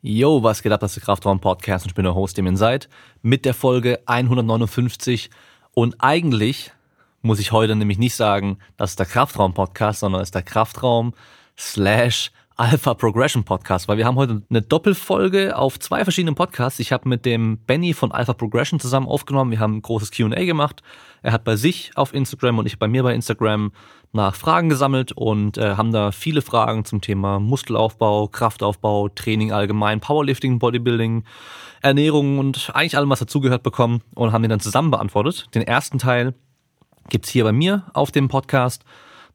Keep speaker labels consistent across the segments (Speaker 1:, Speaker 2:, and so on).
Speaker 1: Yo, was geht ab, das ist Kraftraum Podcast und ich bin der Host, dem ihr seid, mit der Folge 159 und eigentlich muss ich heute nämlich nicht sagen, das ist der Kraftraum Podcast, sondern es ist der Kraftraum slash Alpha Progression Podcast, weil wir haben heute eine Doppelfolge auf zwei verschiedenen Podcasts. Ich habe mit dem Benny von Alpha Progression zusammen aufgenommen. Wir haben ein großes Q&A gemacht. Er hat bei sich auf Instagram und ich bei mir bei Instagram nach Fragen gesammelt und äh, haben da viele Fragen zum Thema Muskelaufbau, Kraftaufbau, Training allgemein, Powerlifting, Bodybuilding, Ernährung und eigentlich allem, was dazugehört bekommen und haben den dann zusammen beantwortet. Den ersten Teil gibt's hier bei mir auf dem Podcast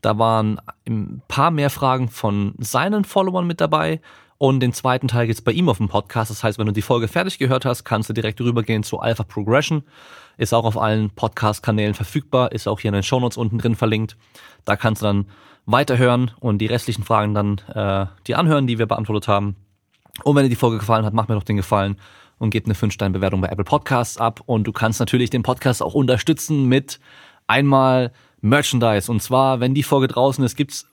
Speaker 1: da waren ein paar mehr Fragen von seinen Followern mit dabei. Und den zweiten Teil geht's bei ihm auf dem Podcast. Das heißt, wenn du die Folge fertig gehört hast, kannst du direkt rübergehen zu Alpha Progression. Ist auch auf allen Podcast-Kanälen verfügbar, ist auch hier in den Shownotes unten drin verlinkt. Da kannst du dann weiterhören und die restlichen Fragen dann äh, die anhören, die wir beantwortet haben. Und wenn dir die Folge gefallen hat, mach mir doch den Gefallen und gib eine 5-Sterne-Bewertung bei Apple Podcasts ab. Und du kannst natürlich den Podcast auch unterstützen mit einmal Merchandise. Und zwar, wenn die Folge draußen ist, gibt's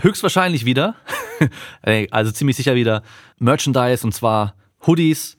Speaker 1: höchstwahrscheinlich wieder, also ziemlich sicher wieder Merchandise und zwar Hoodies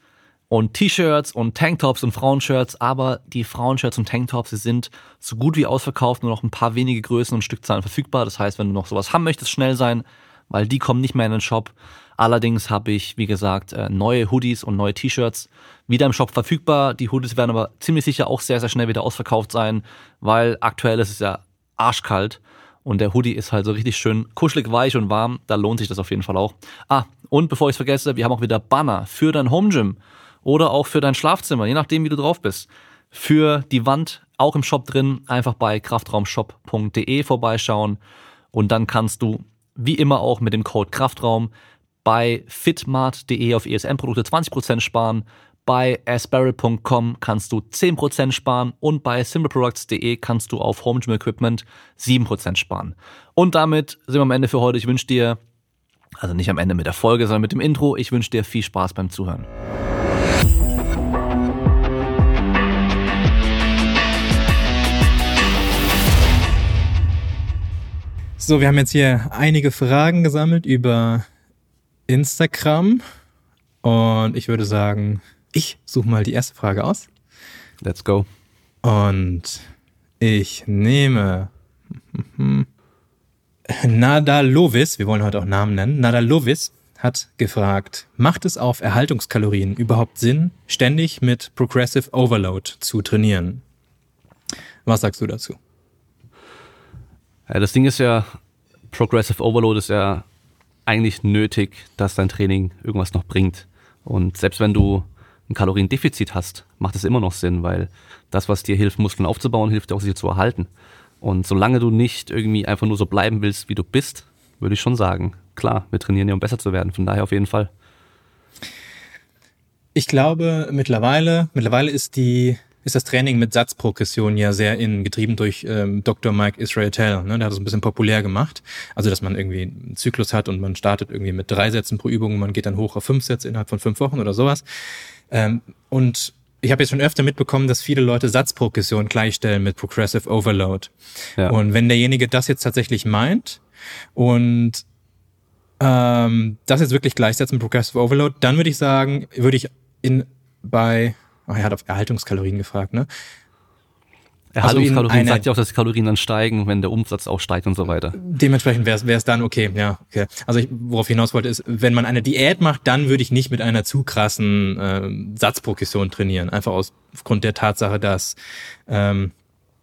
Speaker 1: und T-Shirts und Tanktops und Frauenshirts, aber die Frauenshirts und Tanktops, die sind so gut wie ausverkauft, nur noch ein paar wenige Größen und Stückzahlen verfügbar. Das heißt, wenn du noch sowas haben möchtest, schnell sein, weil die kommen nicht mehr in den Shop. Allerdings habe ich, wie gesagt, äh, neue Hoodies und neue T-Shirts wieder im Shop verfügbar. Die Hoodies werden aber ziemlich sicher auch sehr, sehr schnell wieder ausverkauft sein, weil aktuell ist es ja arschkalt und der Hoodie ist halt so richtig schön kuschelig weich und warm. Da lohnt sich das auf jeden Fall auch. Ah, und bevor ich es vergesse, wir haben auch wieder Banner für dein Home Gym oder auch für dein Schlafzimmer, je nachdem, wie du drauf bist. Für die Wand auch im Shop drin, einfach bei kraftraumshop.de vorbeischauen und dann kannst du wie immer auch mit dem Code Kraftraum bei fitmart.de auf ESN-Produkte 20% sparen bei asparrel.com kannst du 10% sparen und bei simpleproducts.de kannst du auf Home Gym Equipment 7% sparen. Und damit sind wir am Ende für heute. Ich wünsche dir, also nicht am Ende mit der Folge, sondern mit dem Intro, ich wünsche dir viel Spaß beim Zuhören.
Speaker 2: So, wir haben jetzt hier einige Fragen gesammelt über Instagram und ich würde sagen, ich suche mal die erste Frage aus.
Speaker 1: Let's go.
Speaker 2: Und ich nehme Nadalovis, wir wollen heute auch Namen nennen. Nadalovis hat gefragt, macht es auf Erhaltungskalorien überhaupt Sinn, ständig mit Progressive Overload zu trainieren? Was sagst du dazu?
Speaker 1: Ja, das Ding ist ja, Progressive Overload ist ja eigentlich nötig, dass dein Training irgendwas noch bringt. Und selbst wenn du ein Kaloriendefizit hast, macht es immer noch Sinn, weil das, was dir hilft, Muskeln aufzubauen, hilft dir auch, sie zu erhalten. Und solange du nicht irgendwie einfach nur so bleiben willst, wie du bist, würde ich schon sagen, klar, wir trainieren ja, um besser zu werden. Von daher auf jeden Fall.
Speaker 2: Ich glaube, mittlerweile, mittlerweile ist die, ist das Training mit Satzprogression ja sehr in, getrieben durch ähm, Dr. Mike Israel. Ne? Der hat das ein bisschen populär gemacht. Also, dass man irgendwie einen Zyklus hat und man startet irgendwie mit drei Sätzen pro Übung, man geht dann hoch auf fünf Sätze innerhalb von fünf Wochen oder sowas. Ähm, und ich habe jetzt schon öfter mitbekommen, dass viele Leute Satzprogression gleichstellen mit Progressive Overload. Ja. Und wenn derjenige das jetzt tatsächlich meint und ähm, das jetzt wirklich gleichsetzt mit Progressive Overload, dann würde ich sagen, würde ich in bei, oh, er hat auf Erhaltungskalorien gefragt, ne?
Speaker 1: Erhaltungskalorien also sagt ja auch, dass die Kalorien dann steigen, wenn der Umsatz auch steigt und so weiter.
Speaker 2: Dementsprechend wäre es dann okay, ja, okay. Also ich, worauf ich hinaus wollte, ist, wenn man eine Diät macht, dann würde ich nicht mit einer zu krassen äh, Satzprogression trainieren. Einfach aus, aufgrund der Tatsache, dass ähm,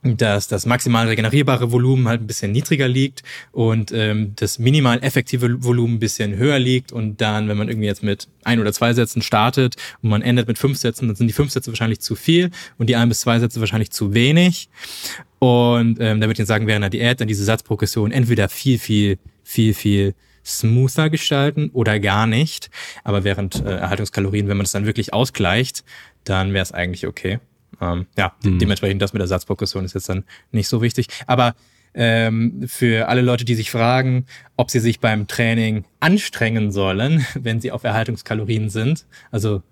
Speaker 2: dass das maximal regenerierbare Volumen halt ein bisschen niedriger liegt und ähm, das minimal effektive Volumen ein bisschen höher liegt und dann, wenn man irgendwie jetzt mit ein oder zwei Sätzen startet und man endet mit fünf Sätzen, dann sind die fünf Sätze wahrscheinlich zu viel und die ein bis zwei Sätze wahrscheinlich zu wenig. Und ähm, da würde ich sagen, während der Diät dann diese Satzprogression entweder viel, viel, viel, viel smoother gestalten oder gar nicht. Aber während äh, Erhaltungskalorien, wenn man das dann wirklich ausgleicht, dann wäre es eigentlich okay. Ähm, ja, mhm. dementsprechend das mit der Satzprogression ist jetzt dann nicht so wichtig. Aber ähm, für alle Leute, die sich fragen, ob sie sich beim Training anstrengen sollen, wenn sie auf Erhaltungskalorien sind, also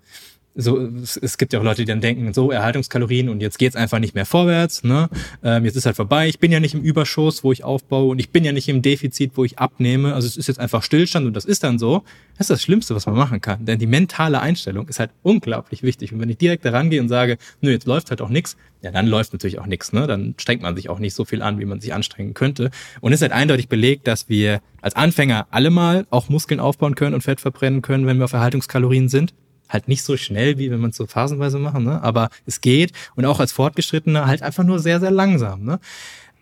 Speaker 2: so, es, es gibt ja auch Leute, die dann denken, so Erhaltungskalorien und jetzt geht's einfach nicht mehr vorwärts, ne? Ähm, jetzt ist halt vorbei. Ich bin ja nicht im Überschuss, wo ich aufbaue und ich bin ja nicht im Defizit, wo ich abnehme. Also es ist jetzt einfach Stillstand und das ist dann so. Das ist das Schlimmste, was man machen kann. Denn die mentale Einstellung ist halt unglaublich wichtig. Und wenn ich direkt da rangehe und sage, nö, jetzt läuft halt auch nichts, ja, dann läuft natürlich auch nichts, ne? Dann strengt man sich auch nicht so viel an, wie man sich anstrengen könnte. Und es ist halt eindeutig belegt, dass wir als Anfänger alle mal auch Muskeln aufbauen können und Fett verbrennen können, wenn wir auf Erhaltungskalorien sind halt nicht so schnell, wie wenn man es so phasenweise machen, ne? aber es geht und auch als Fortgeschrittener halt einfach nur sehr, sehr langsam. Ne?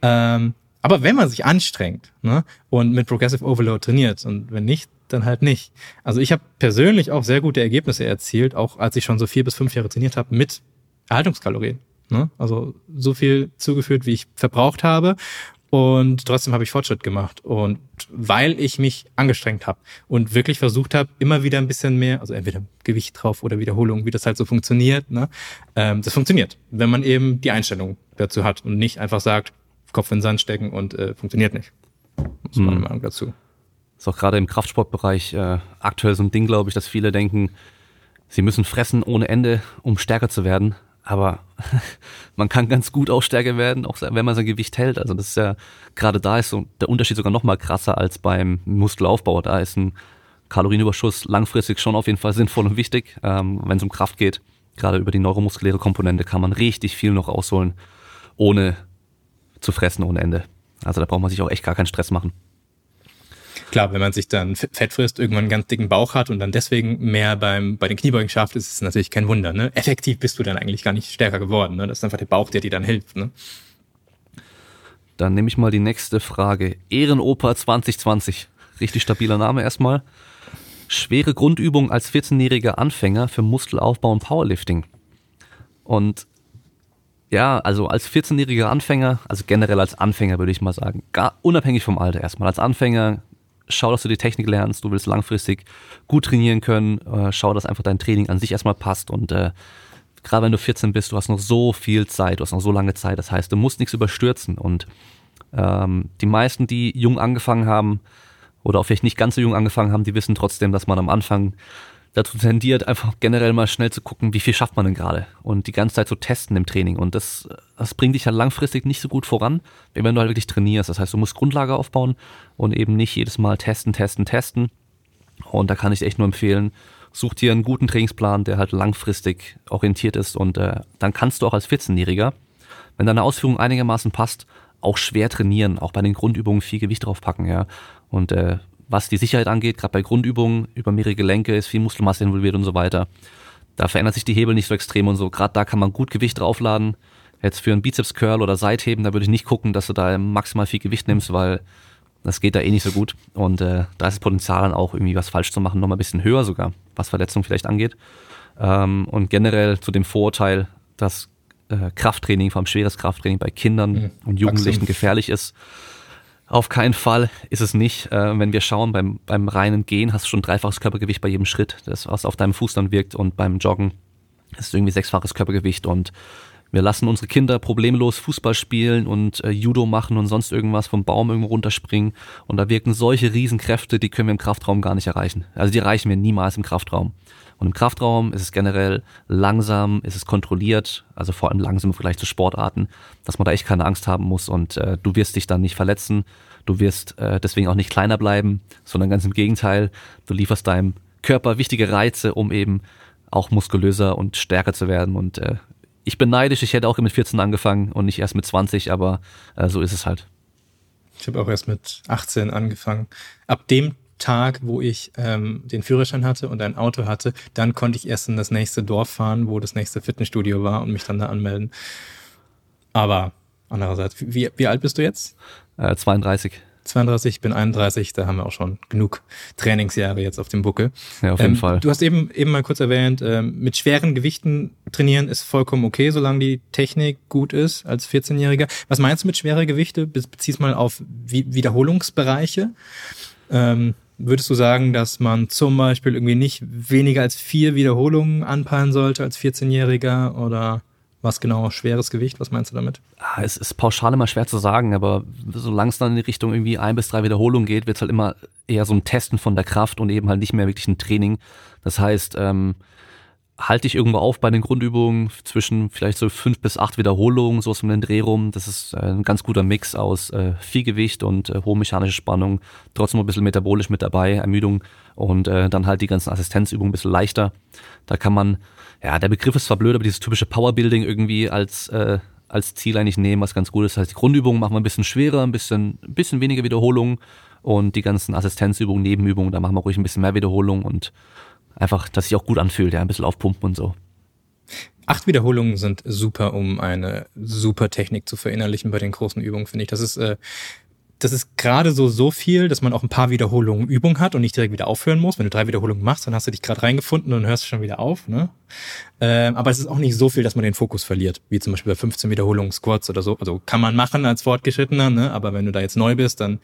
Speaker 2: Ähm, aber wenn man sich anstrengt ne, und mit Progressive Overload trainiert und wenn nicht, dann halt nicht. Also ich habe persönlich auch sehr gute Ergebnisse erzielt, auch als ich schon so vier bis fünf Jahre trainiert habe mit Erhaltungskalorien. Ne? Also so viel zugeführt, wie ich verbraucht habe. Und trotzdem habe ich Fortschritt gemacht. Und weil ich mich angestrengt habe und wirklich versucht habe, immer wieder ein bisschen mehr, also entweder Gewicht drauf oder Wiederholung, wie das halt so funktioniert, ne? Ähm, das funktioniert, wenn man eben die Einstellung dazu hat und nicht einfach sagt, Kopf in den Sand stecken und äh, funktioniert nicht. Das ist meine hm. Meinung dazu.
Speaker 1: Ist auch gerade im Kraftsportbereich äh, aktuell so ein Ding, glaube ich, dass viele denken, sie müssen fressen ohne Ende, um stärker zu werden. Aber man kann ganz gut auch stärker werden, auch wenn man sein Gewicht hält. Also das ist ja, gerade da ist so der Unterschied sogar noch mal krasser als beim Muskelaufbau. Da ist ein Kalorienüberschuss langfristig schon auf jeden Fall sinnvoll und wichtig, ähm, wenn es um Kraft geht. Gerade über die neuromuskuläre Komponente kann man richtig viel noch rausholen, ohne zu fressen ohne Ende. Also da braucht man sich auch echt gar keinen Stress machen.
Speaker 2: Klar, wenn man sich dann Fett frisst, irgendwann einen ganz dicken Bauch hat und dann deswegen mehr beim, bei den Kniebeugen schafft, ist es natürlich kein Wunder. Ne? Effektiv bist du dann eigentlich gar nicht stärker geworden. Ne? Das ist einfach der Bauch, der dir dann hilft. Ne?
Speaker 1: Dann nehme ich mal die nächste Frage. Ehrenoper 2020. Richtig stabiler Name erstmal. Schwere Grundübung als 14-jähriger Anfänger für Muskelaufbau und Powerlifting. Und ja, also als 14-jähriger Anfänger, also generell als Anfänger würde ich mal sagen, gar unabhängig vom Alter erstmal. Als Anfänger schau, dass du die Technik lernst, du willst langfristig gut trainieren können, äh, schau, dass einfach dein Training an sich erstmal passt und äh, gerade wenn du 14 bist, du hast noch so viel Zeit, du hast noch so lange Zeit, das heißt, du musst nichts überstürzen und ähm, die meisten, die jung angefangen haben oder auch vielleicht nicht ganz so jung angefangen haben, die wissen trotzdem, dass man am Anfang dazu tendiert, einfach generell mal schnell zu gucken, wie viel schafft man denn gerade und die ganze Zeit zu testen im Training. Und das, das bringt dich ja langfristig nicht so gut voran, wenn du halt wirklich trainierst. Das heißt, du musst Grundlage aufbauen und eben nicht jedes Mal testen, testen, testen. Und da kann ich echt nur empfehlen, such dir einen guten Trainingsplan, der halt langfristig orientiert ist und äh, dann kannst du auch als 14-Jähriger, wenn deine Ausführung einigermaßen passt, auch schwer trainieren, auch bei den Grundübungen viel Gewicht draufpacken, ja. Und äh, was die Sicherheit angeht, gerade bei Grundübungen über mehrere Gelenke ist viel Muskelmasse involviert und so weiter. Da verändert sich die Hebel nicht so extrem und so. Gerade da kann man gut Gewicht draufladen. Jetzt für einen Bizeps-Curl oder Seitheben, da würde ich nicht gucken, dass du da maximal viel Gewicht nimmst, weil das geht da eh nicht so gut. Und äh, da ist das Potenzial dann auch irgendwie was falsch zu machen, nochmal ein bisschen höher sogar, was Verletzungen vielleicht angeht. Ähm, und generell zu dem Vorurteil, dass äh, Krafttraining, vor allem schweres Krafttraining bei Kindern mhm. und Jugendlichen gefährlich ist. Auf keinen Fall ist es nicht. Äh, wenn wir schauen, beim, beim reinen Gehen hast du schon dreifaches Körpergewicht bei jedem Schritt, das was auf deinem Fuß dann wirkt und beim Joggen ist irgendwie sechsfaches Körpergewicht und wir lassen unsere Kinder problemlos Fußball spielen und äh, Judo machen und sonst irgendwas vom Baum irgendwo runterspringen und da wirken solche Riesenkräfte, die können wir im Kraftraum gar nicht erreichen. Also die erreichen wir niemals im Kraftraum. Und im Kraftraum ist es generell langsam, ist es kontrolliert, also vor allem langsam im Vergleich zu Sportarten, dass man da echt keine Angst haben muss und äh, du wirst dich dann nicht verletzen, du wirst äh, deswegen auch nicht kleiner bleiben, sondern ganz im Gegenteil, du lieferst deinem Körper wichtige Reize, um eben auch muskulöser und stärker zu werden und äh, ich bin neidisch, ich hätte auch mit 14 angefangen und nicht erst mit 20, aber äh, so ist es halt.
Speaker 2: Ich habe auch erst mit 18 angefangen. Ab dem Tag, wo ich ähm, den Führerschein hatte und ein Auto hatte, dann konnte ich erst in das nächste Dorf fahren, wo das nächste Fitnessstudio war und mich dann da anmelden. Aber andererseits, wie, wie alt bist du jetzt?
Speaker 1: Äh, 32.
Speaker 2: 32, ich bin 31, da haben wir auch schon genug Trainingsjahre jetzt auf dem Buckel.
Speaker 1: Ja, auf jeden ähm, Fall.
Speaker 2: Du hast eben eben mal kurz erwähnt, ähm, mit schweren Gewichten trainieren ist vollkommen okay, solange die Technik gut ist als 14-Jähriger. Was meinst du mit schwere Gewichte? Be beziehst mal auf Wiederholungsbereiche. Ähm, würdest du sagen, dass man zum Beispiel irgendwie nicht weniger als vier Wiederholungen anpeilen sollte als 14-Jähriger oder was genau schweres Gewicht? Was meinst du damit?
Speaker 1: Ah, es ist pauschal immer schwer zu sagen, aber solange es dann in die Richtung irgendwie ein bis drei Wiederholungen geht, wird es halt immer eher so ein Testen von der Kraft und eben halt nicht mehr wirklich ein Training. Das heißt, ähm, halte ich irgendwo auf bei den Grundübungen zwischen vielleicht so fünf bis acht Wiederholungen, so aus dem Dreh rum. Das ist äh, ein ganz guter Mix aus äh, viel Gewicht und äh, hohe mechanische Spannung, trotzdem ein bisschen metabolisch mit dabei, Ermüdung und äh, dann halt die ganzen Assistenzübungen ein bisschen leichter. Da kann man, ja, der Begriff ist zwar blöd, aber dieses typische Powerbuilding irgendwie als äh, als Ziel eigentlich nehmen, was ganz gut ist. Das heißt, die Grundübungen machen wir ein bisschen schwerer, ein bisschen, ein bisschen weniger Wiederholungen und die ganzen Assistenzübungen, Nebenübungen, da machen wir ruhig ein bisschen mehr Wiederholungen und einfach, dass sich auch gut anfühlt, ja, ein bisschen aufpumpen und so.
Speaker 2: Acht Wiederholungen sind super, um eine super Technik zu verinnerlichen bei den großen Übungen, finde ich. Das ist, äh, das ist gerade so so viel, dass man auch ein paar Wiederholungen Übung hat und nicht direkt wieder aufhören muss. Wenn du drei Wiederholungen machst, dann hast du dich gerade reingefunden und hörst schon wieder auf. Ne? Ähm, aber es ist auch nicht so viel, dass man den Fokus verliert, wie zum Beispiel bei 15 Wiederholungen Squats oder so. Also kann man machen als Fortgeschrittener, ne? aber wenn du da jetzt neu bist, dann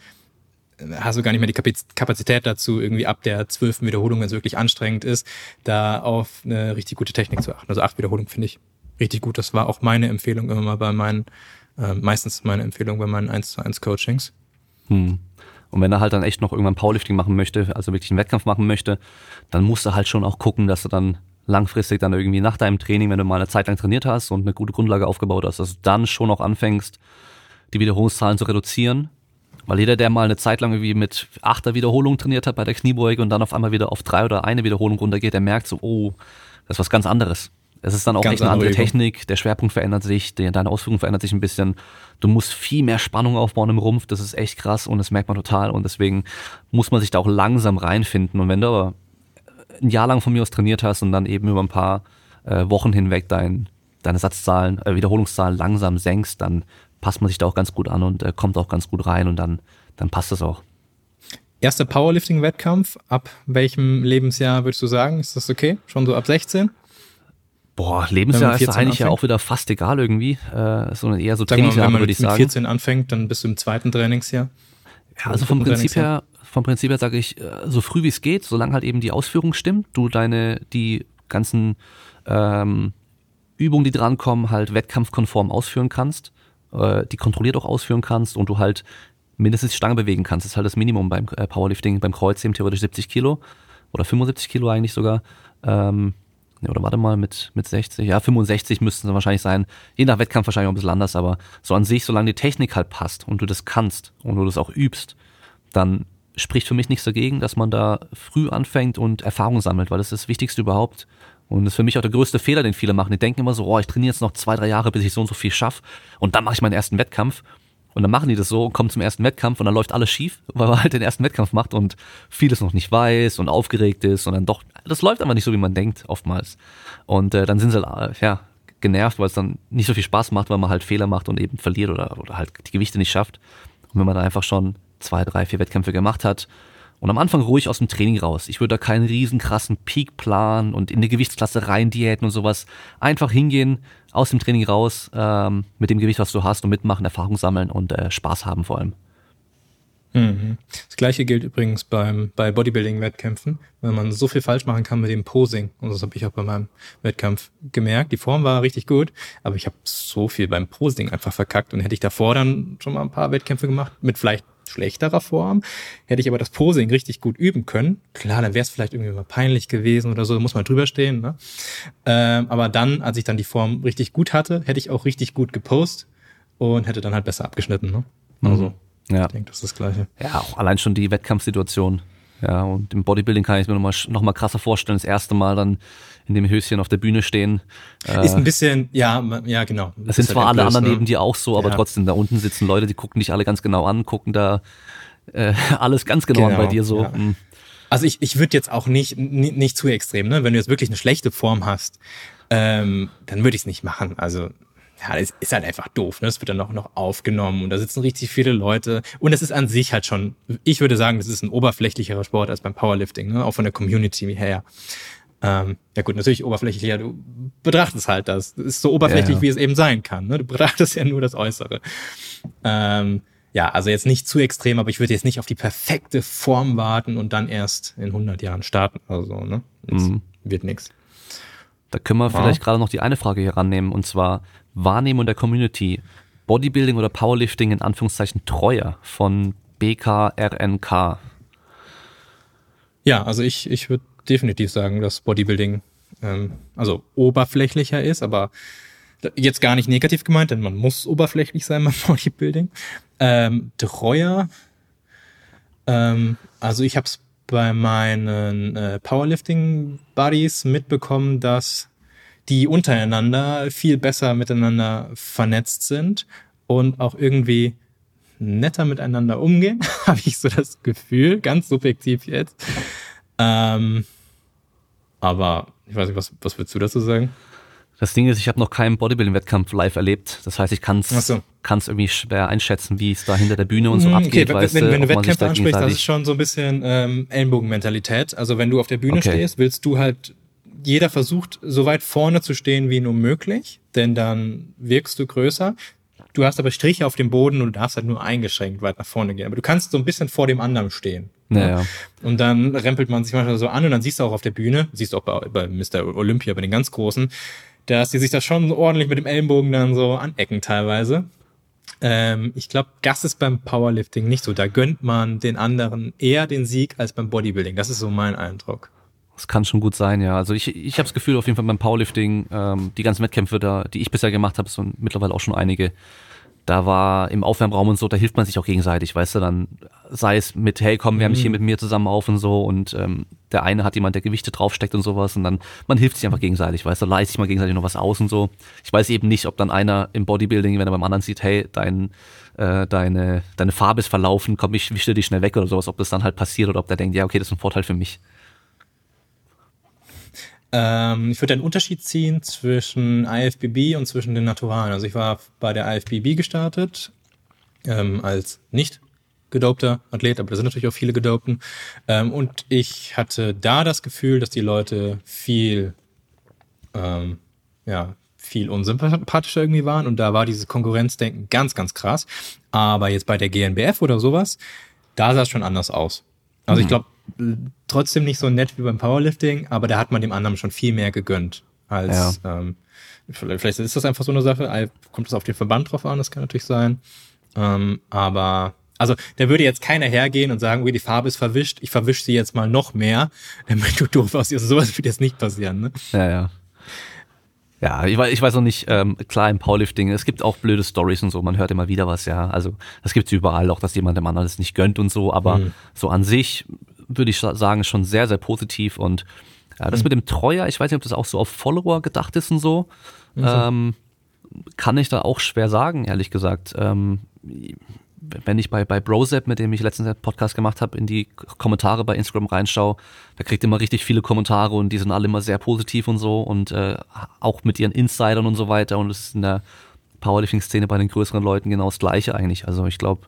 Speaker 2: hast du gar nicht mehr die Kapazität dazu, irgendwie ab der zwölften Wiederholung, wenn es wirklich anstrengend ist, da auf eine richtig gute Technik zu achten. Also acht Wiederholungen finde ich richtig gut. Das war auch meine Empfehlung immer mal bei meinen, äh, meistens meine Empfehlung bei meinen 1 zu 1 Coachings.
Speaker 1: Hm. Und wenn er halt dann echt noch irgendwann Powerlifting machen möchte, also wirklich einen Wettkampf machen möchte, dann musst du halt schon auch gucken, dass du dann langfristig dann irgendwie nach deinem Training, wenn du mal eine Zeit lang trainiert hast und eine gute Grundlage aufgebaut hast, dass du dann schon auch anfängst, die Wiederholungszahlen zu reduzieren weil jeder, der mal eine Zeit lang irgendwie mit achter Wiederholung trainiert hat bei der Kniebeuge und dann auf einmal wieder auf drei oder eine Wiederholung runtergeht, der merkt so, oh, das ist was ganz anderes. Es ist dann auch ganz echt eine andere Übung. Technik, der Schwerpunkt verändert sich, deine Ausführung verändert sich ein bisschen. Du musst viel mehr Spannung aufbauen im Rumpf, das ist echt krass und das merkt man total und deswegen muss man sich da auch langsam reinfinden. Und wenn du aber ein Jahr lang von mir aus trainiert hast und dann eben über ein paar äh, Wochen hinweg dein, deine Satzzahlen, äh, Wiederholungszahlen langsam senkst, dann passt man sich da auch ganz gut an und äh, kommt auch ganz gut rein und dann, dann passt es auch.
Speaker 2: Erster Powerlifting-Wettkampf, ab welchem Lebensjahr würdest du sagen? Ist das okay? Schon so ab 16?
Speaker 1: Boah, Lebensjahr ist eigentlich anfängt? ja auch wieder fast egal irgendwie, äh, sondern eher so Trainingsjahr, würde ich sagen. Wenn man
Speaker 2: mit 14 anfängt, dann bist du im zweiten Trainingsjahr.
Speaker 1: Ja, also vom Prinzip her, vom Prinzip her sage ich, äh, so früh wie es geht, solange halt eben die Ausführung stimmt, du deine, die ganzen ähm, Übungen, die drankommen, halt wettkampfkonform ausführen kannst äh, die kontrolliert auch ausführen kannst und du halt mindestens die Stange bewegen kannst. Das ist halt das Minimum beim äh, Powerlifting, beim Kreuzheben theoretisch 70 Kilo oder 75 Kilo eigentlich sogar. Ähm, ja, oder warte mal, mit, mit 60, ja, 65 müssten es wahrscheinlich sein. Je nach Wettkampf wahrscheinlich auch ein bisschen anders, aber so an sich, solange die Technik halt passt und du das kannst und du das auch übst, dann spricht für mich nichts dagegen, dass man da früh anfängt und Erfahrung sammelt, weil das ist das Wichtigste überhaupt, und das ist für mich auch der größte Fehler, den viele machen. Die denken immer so, oh, ich trainiere jetzt noch zwei, drei Jahre, bis ich so und so viel schaffe. Und dann mache ich meinen ersten Wettkampf. Und dann machen die das so und kommen zum ersten Wettkampf und dann läuft alles schief, weil man halt den ersten Wettkampf macht und vieles noch nicht weiß und aufgeregt ist und dann doch, das läuft einfach nicht so, wie man denkt, oftmals. Und äh, dann sind sie, äh, ja, genervt, weil es dann nicht so viel Spaß macht, weil man halt Fehler macht und eben verliert oder, oder halt die Gewichte nicht schafft. Und wenn man dann einfach schon zwei, drei, vier Wettkämpfe gemacht hat und am Anfang ruhig aus dem Training raus. Ich würde da keinen riesen krassen Peak planen und in die Gewichtsklasse rein diäten und sowas. Einfach hingehen, aus dem Training raus, ähm, mit dem Gewicht, was du hast und mitmachen, Erfahrung sammeln und äh, Spaß haben vor allem.
Speaker 2: Mhm. Das gleiche gilt übrigens beim, bei Bodybuilding-Wettkämpfen, weil man so viel falsch machen kann mit dem Posing. Und das habe ich auch bei meinem Wettkampf gemerkt. Die Form war richtig gut, aber ich habe so viel beim Posing einfach verkackt. Und hätte ich davor dann schon mal ein paar Wettkämpfe gemacht, mit vielleicht schlechterer Form. Hätte ich aber das Posing richtig gut üben können, klar, dann wäre es vielleicht irgendwie mal peinlich gewesen oder so, da muss man drüber stehen. Ne? Ähm, aber dann, als ich dann die Form richtig gut hatte, hätte ich auch richtig gut gepostet und hätte dann halt besser abgeschnitten. Ne? Also, mhm. ja. ich denke, das ist das Gleiche.
Speaker 1: Ja, auch allein schon die Wettkampfsituation. Ja, und im Bodybuilding kann ich mir nochmal noch mal krasser vorstellen, das erste Mal dann in dem Höschen auf der Bühne stehen.
Speaker 2: Ist ein bisschen, ja, ja, genau.
Speaker 1: Das, sind halt zwar alle anderen ne? neben dir auch so, aber ja. trotzdem, da unten sitzen Leute, die gucken dich alle ganz genau an, gucken da äh, alles ganz genau, genau an bei genau, dir so. Ja. Hm.
Speaker 2: Also ich, ich würde jetzt auch nicht, nicht, nicht zu extrem, ne? Wenn du jetzt wirklich eine schlechte Form hast, ähm, dann würde ich es nicht machen. Also ja, das ist halt einfach doof. Ne? Das wird dann auch noch aufgenommen und da sitzen richtig viele Leute. Und es ist an sich halt schon, ich würde sagen, das ist ein oberflächlicherer Sport als beim Powerlifting, ne? auch von der Community her. Ähm, ja gut, natürlich oberflächlicher, du betrachtest halt das. Das ist so oberflächlich, ja, ja. wie es eben sein kann. Ne? Du betrachtest ja nur das Äußere. Ähm, ja, also jetzt nicht zu extrem, aber ich würde jetzt nicht auf die perfekte Form warten und dann erst in 100 Jahren starten. Also, ne? Mhm. Wird nix.
Speaker 1: Da können wir wow. vielleicht gerade noch die eine Frage hier rannehmen und zwar Wahrnehmung der Community. Bodybuilding oder Powerlifting in Anführungszeichen treuer von BKRNK.
Speaker 2: Ja, also ich, ich würde definitiv sagen, dass Bodybuilding ähm, also oberflächlicher ist, aber jetzt gar nicht negativ gemeint, denn man muss oberflächlich sein beim Bodybuilding. Ähm, treuer, ähm, also ich habe es bei meinen äh, Powerlifting-Buddies mitbekommen, dass die untereinander viel besser miteinander vernetzt sind und auch irgendwie netter miteinander umgehen, habe ich so das Gefühl, ganz subjektiv jetzt. Ähm, aber ich weiß nicht, was, was würdest du dazu sagen?
Speaker 1: Das Ding ist, ich habe noch keinen Bodybuilding-Wettkampf live erlebt. Das heißt, ich kann es so. Kann's irgendwie schwer einschätzen, wie es da hinter der Bühne und so okay, abgeht.
Speaker 2: Wenn, weißt wenn, wenn du Wettkämpfe ansprichst, das ist schon so ein bisschen ähm, Ellenbogenmentalität. Also wenn du auf der Bühne okay. stehst, willst du halt, jeder versucht, so weit vorne zu stehen wie nur möglich, denn dann wirkst du größer. Du hast aber Striche auf dem Boden und du darfst halt nur eingeschränkt weit nach vorne gehen. Aber du kannst so ein bisschen vor dem anderen stehen.
Speaker 1: Naja.
Speaker 2: Und dann rempelt man sich manchmal so an und dann siehst du auch auf der Bühne, siehst du auch bei, bei Mr. Olympia, bei den ganz Großen, dass die sich da schon ordentlich mit dem Ellenbogen dann so anecken teilweise. Ähm, ich glaube, das ist beim Powerlifting nicht so. Da gönnt man den anderen eher den Sieg als beim Bodybuilding. Das ist so mein Eindruck.
Speaker 1: Das kann schon gut sein, ja. Also ich, ich habe das Gefühl auf jeden Fall beim Powerlifting, ähm, die ganzen Wettkämpfe da, die ich bisher gemacht habe, sind mittlerweile auch schon einige, da war im Aufwärmraum und so, da hilft man sich auch gegenseitig, weißt du, dann sei es mit, hey komm, wärm dich hier mhm. mit mir zusammen auf und so und ähm, der eine hat jemand, der Gewichte draufsteckt und sowas und dann, man hilft sich einfach gegenseitig, weißt du, leistet sich mal gegenseitig noch was aus und so. Ich weiß eben nicht, ob dann einer im Bodybuilding, wenn er beim anderen sieht, hey, dein, äh, deine, deine Farbe ist verlaufen, komm, ich wische dich schnell weg oder sowas, ob das dann halt passiert oder ob der denkt, ja, okay, das ist ein Vorteil für mich.
Speaker 2: Ähm, ich würde einen Unterschied ziehen zwischen IFBB und zwischen den Naturalen. Also ich war bei der IFBB gestartet ähm, als nicht gedopter Athlet, aber da sind natürlich auch viele Gedopten. Ähm, und ich hatte da das Gefühl, dass die Leute viel, ähm, ja, viel unsympathischer irgendwie waren und da war dieses Konkurrenzdenken ganz, ganz krass. Aber jetzt bei der GNBF oder sowas, da sah es schon anders aus. Also mhm. ich glaube, trotzdem nicht so nett wie beim Powerlifting, aber da hat man dem anderen schon viel mehr gegönnt als ja. ähm, vielleicht ist das einfach so eine Sache, kommt es auf den Verband drauf an, das kann natürlich sein. Ähm, aber also da würde jetzt keiner hergehen und sagen, okay, die Farbe ist verwischt, ich verwische sie jetzt mal noch mehr, damit du doof aussiehst. Also sowas wird jetzt nicht passieren, ne?
Speaker 1: Ja, ja. Ja, ich weiß, ich weiß noch nicht, ähm, klar im Powerlifting, es gibt auch blöde Stories und so, man hört immer wieder was, ja. Also das gibt's überall, auch dass jemand dem anderen das nicht gönnt und so, aber mhm. so an sich würde ich sagen, schon sehr, sehr positiv. Und ja, das mhm. mit dem Treuer, ich weiß nicht, ob das auch so auf Follower gedacht ist und so. Mhm. Ähm, kann ich da auch schwer sagen, ehrlich gesagt. Ähm, wenn ich bei, bei Brozep, mit dem ich letztens einen Podcast gemacht habe, in die Kommentare bei Instagram reinschaue, da kriegt immer richtig viele Kommentare und die sind alle immer sehr positiv und so und äh, auch mit ihren Insidern und so weiter und es ist in der Powerlifting-Szene bei den größeren Leuten genau das Gleiche eigentlich. Also ich glaube,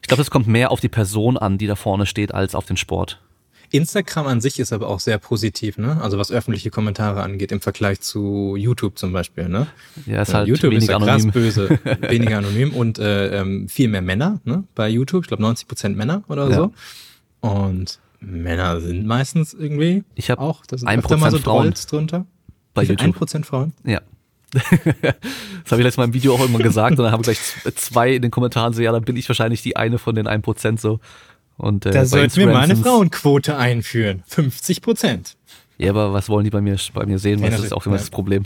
Speaker 1: ich glaube, es kommt mehr auf die Person an, die da vorne steht, als auf den Sport.
Speaker 2: Instagram an sich ist aber auch sehr positiv, ne? Also was öffentliche Kommentare angeht im Vergleich zu YouTube zum Beispiel, ne?
Speaker 1: Ja, ist halt
Speaker 2: YouTube
Speaker 1: ist ja
Speaker 2: anonym. krass böse, weniger anonym und äh, ähm, viel mehr Männer, ne? Bei YouTube, ich glaube 90 Prozent Männer oder ja. so. Und Männer sind meistens irgendwie
Speaker 1: ich hab
Speaker 2: auch, das
Speaker 1: ist öfter mal so Frauen drunter.
Speaker 2: Bei YouTube. Ein Prozent Frauen?
Speaker 1: Ja. das habe ich letztes Mal im Video auch immer gesagt und dann haben gleich zwei in den Kommentaren so, ja, dann bin ich wahrscheinlich die eine von den 1% so. Und,
Speaker 2: äh, da sollten wir mal eine Frauenquote einführen. 50 Prozent.
Speaker 1: Ja, aber was wollen die bei mir, bei mir sehen? Ja, das ist auch immer das Problem.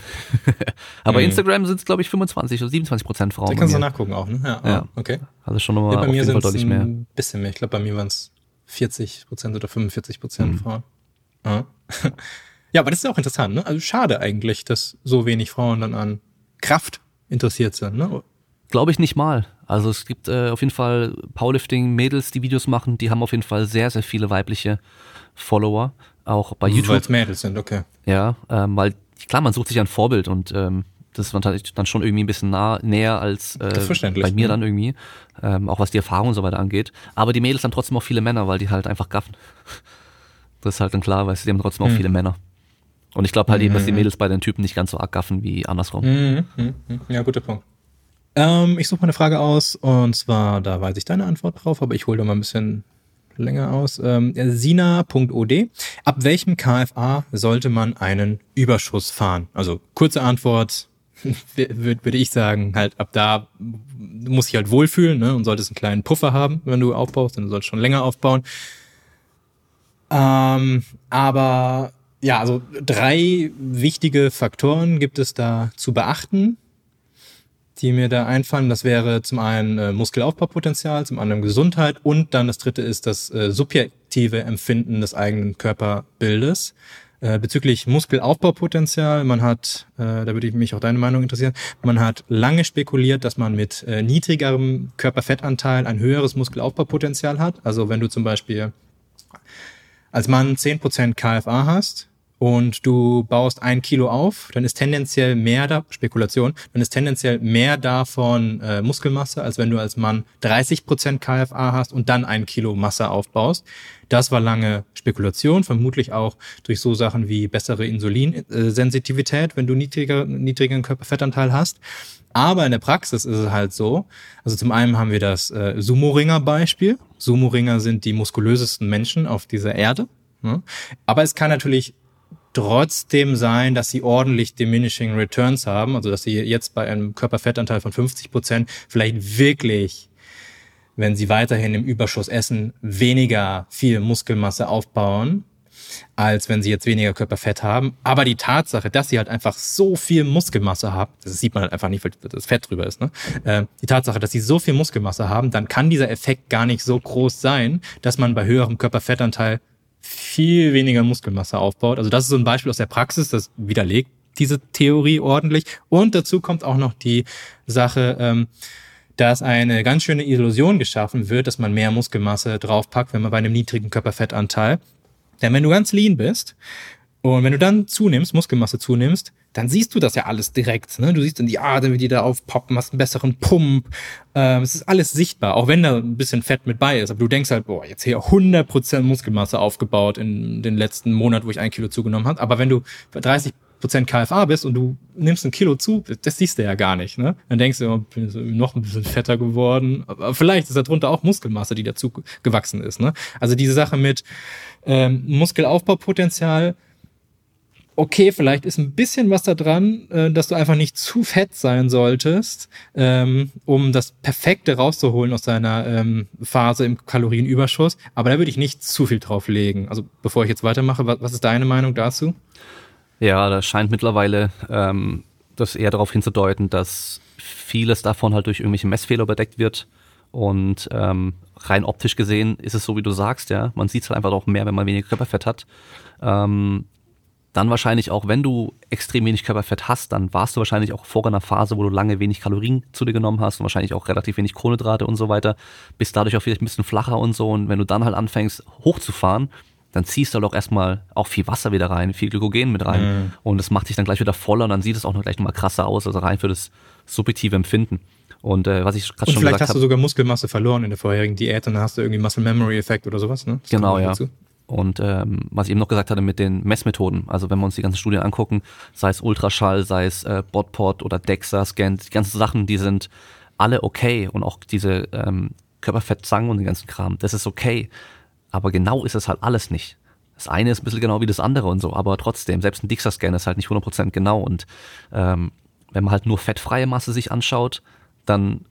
Speaker 1: aber mhm. Instagram sind es, glaube ich, 25 oder 27 Prozent Frauen.
Speaker 2: Da kannst du nachgucken auch, ne? Ja, ja. okay.
Speaker 1: Also schon nochmal ja,
Speaker 2: bei mir sind deutlich mehr. ein bisschen mehr. Ich glaube, bei mir waren es 40 Prozent oder 45 Prozent mhm. Frauen. Ja. ja, aber das ist auch interessant, ne? Also schade eigentlich, dass so wenig Frauen dann an Kraft interessiert sind, ne?
Speaker 1: Glaube ich nicht mal. Also es gibt äh, auf jeden Fall Powerlifting-Mädels, die Videos machen, die haben auf jeden Fall sehr, sehr viele weibliche Follower, auch bei YouTube. Weil es
Speaker 2: Mädels sind, okay.
Speaker 1: Ja, ähm, weil klar, man sucht sich ein Vorbild und ähm, das ist dann schon irgendwie ein bisschen nah, näher als äh, bei mir ne? dann irgendwie, ähm, auch was die Erfahrung und so weiter angeht. Aber die Mädels haben trotzdem auch viele Männer, weil die halt einfach gaffen. Das ist halt dann klar, weil sie haben trotzdem auch mhm. viele Männer. Und ich glaube halt mhm. eben, dass die mhm. Mädels bei den Typen nicht ganz so arg gaffen wie andersrum.
Speaker 2: Mhm. mhm. Ja, guter Punkt. Ähm, ich suche mal eine Frage aus und zwar, da weiß ich deine Antwort drauf, aber ich hole da mal ein bisschen länger aus. Ähm, Sina.od. Ab welchem KFA sollte man einen Überschuss fahren? Also kurze Antwort, würde ich sagen, halt ab da muss ich halt wohlfühlen ne, und solltest einen kleinen Puffer haben, wenn du aufbaust, dann solltest du schon länger aufbauen. Ähm, aber ja, also drei wichtige Faktoren gibt es da zu beachten, die mir da einfallen. Das wäre zum einen äh, Muskelaufbaupotenzial, zum anderen Gesundheit und dann das dritte ist das äh, subjektive Empfinden des eigenen Körperbildes. Äh, bezüglich Muskelaufbaupotenzial, man hat, äh, da würde ich mich auch deine Meinung interessieren, man hat lange spekuliert, dass man mit äh, niedrigerem Körperfettanteil ein höheres Muskelaufbaupotenzial hat. Also wenn du zum Beispiel als Mann 10% KFA hast, und du baust ein Kilo auf, dann ist tendenziell mehr da, Spekulation, dann ist tendenziell mehr davon äh, Muskelmasse, als wenn du als Mann 30 Prozent KFA hast und dann ein Kilo Masse aufbaust. Das war lange Spekulation, vermutlich auch durch so Sachen wie bessere Insulinsensitivität, wenn du niedriger, niedrigen Körperfettanteil hast. Aber in der Praxis ist es halt so. Also zum einen haben wir das äh, Sumo-Ringer-Beispiel. Sumo-Ringer sind die muskulösesten Menschen auf dieser Erde. Ne? Aber es kann natürlich trotzdem sein, dass sie ordentlich diminishing returns haben, also dass sie jetzt bei einem Körperfettanteil von 50 Prozent vielleicht wirklich, wenn sie weiterhin im Überschuss essen, weniger viel Muskelmasse aufbauen, als wenn sie jetzt weniger Körperfett haben. Aber die Tatsache, dass sie halt einfach so viel Muskelmasse haben, das sieht man halt einfach nicht, weil das Fett drüber ist, ne? Äh, die Tatsache, dass sie so viel Muskelmasse haben, dann kann dieser Effekt gar nicht so groß sein, dass man bei höherem Körperfettanteil viel weniger Muskelmasse aufbaut. Also das ist so ein Beispiel aus der Praxis, das widerlegt diese Theorie ordentlich. Und dazu kommt auch noch die Sache, ähm, dass eine ganz schöne Illusion geschaffen wird, dass man mehr Muskelmasse draufpackt, wenn man bei einem niedrigen Körperfettanteil. Denn wenn du ganz lean bist und wenn du dann zunimmst, Muskelmasse zunimmst, dann siehst du das ja alles direkt. Ne? Du siehst dann die Adern, wie die da aufpoppen, hast einen besseren Pump. Ähm, es ist alles sichtbar, auch wenn da ein bisschen Fett mit bei ist. Aber du denkst halt, boah, jetzt hier 100% Muskelmasse aufgebaut in den letzten Monat, wo ich ein Kilo zugenommen habe. Aber wenn du bei 30% KFA bist und du nimmst ein Kilo zu, das siehst du ja gar nicht. Ne? Dann denkst du, oh, bin noch ein bisschen fetter geworden. Aber vielleicht ist darunter auch Muskelmasse, die dazu gewachsen ist. Ne? Also diese Sache mit ähm, Muskelaufbaupotenzial okay, vielleicht ist ein bisschen was da dran, äh, dass du einfach nicht zu fett sein solltest, ähm, um das Perfekte rauszuholen aus deiner ähm, Phase im Kalorienüberschuss. Aber da würde ich nicht zu viel drauf legen. Also bevor ich jetzt weitermache, was, was ist deine Meinung dazu?
Speaker 1: Ja, das scheint mittlerweile ähm, das eher darauf hinzudeuten, dass vieles davon halt durch irgendwelche Messfehler überdeckt wird. Und ähm, rein optisch gesehen ist es so, wie du sagst, ja. Man sieht es halt einfach auch mehr, wenn man weniger Körperfett hat. Ähm, dann wahrscheinlich auch, wenn du extrem wenig Körperfett hast, dann warst du wahrscheinlich auch vor einer Phase, wo du lange wenig Kalorien zu dir genommen hast und wahrscheinlich auch relativ wenig Kohlenhydrate und so weiter, bist dadurch auch vielleicht ein bisschen flacher und so. Und wenn du dann halt anfängst hochzufahren, dann ziehst du halt auch erstmal auch viel Wasser wieder rein, viel Glykogen mit rein. Mhm. Und das macht dich dann gleich wieder voller und dann sieht es auch noch gleich nochmal krasser aus, also rein für das subjektive Empfinden. Und äh, was ich gerade schon
Speaker 2: vielleicht gesagt hast du sogar Muskelmasse verloren in der vorherigen Diät und dann hast du irgendwie Muscle Memory Effekt oder sowas, ne?
Speaker 1: Das genau, ja. Dazu. Und ähm, was ich eben noch gesagt hatte mit den Messmethoden, also wenn wir uns die ganzen Studien angucken, sei es Ultraschall, sei es äh, Botpot oder DEXA-Scan, die ganzen Sachen, die sind alle okay und auch diese ähm, Körperfettzangen und den ganzen Kram, das ist okay. Aber genau ist es halt alles nicht. Das eine ist ein bisschen genau wie das andere und so, aber trotzdem, selbst ein DIXA-Scan ist halt nicht 100% genau. Und ähm, wenn man halt nur fettfreie Masse sich anschaut, dann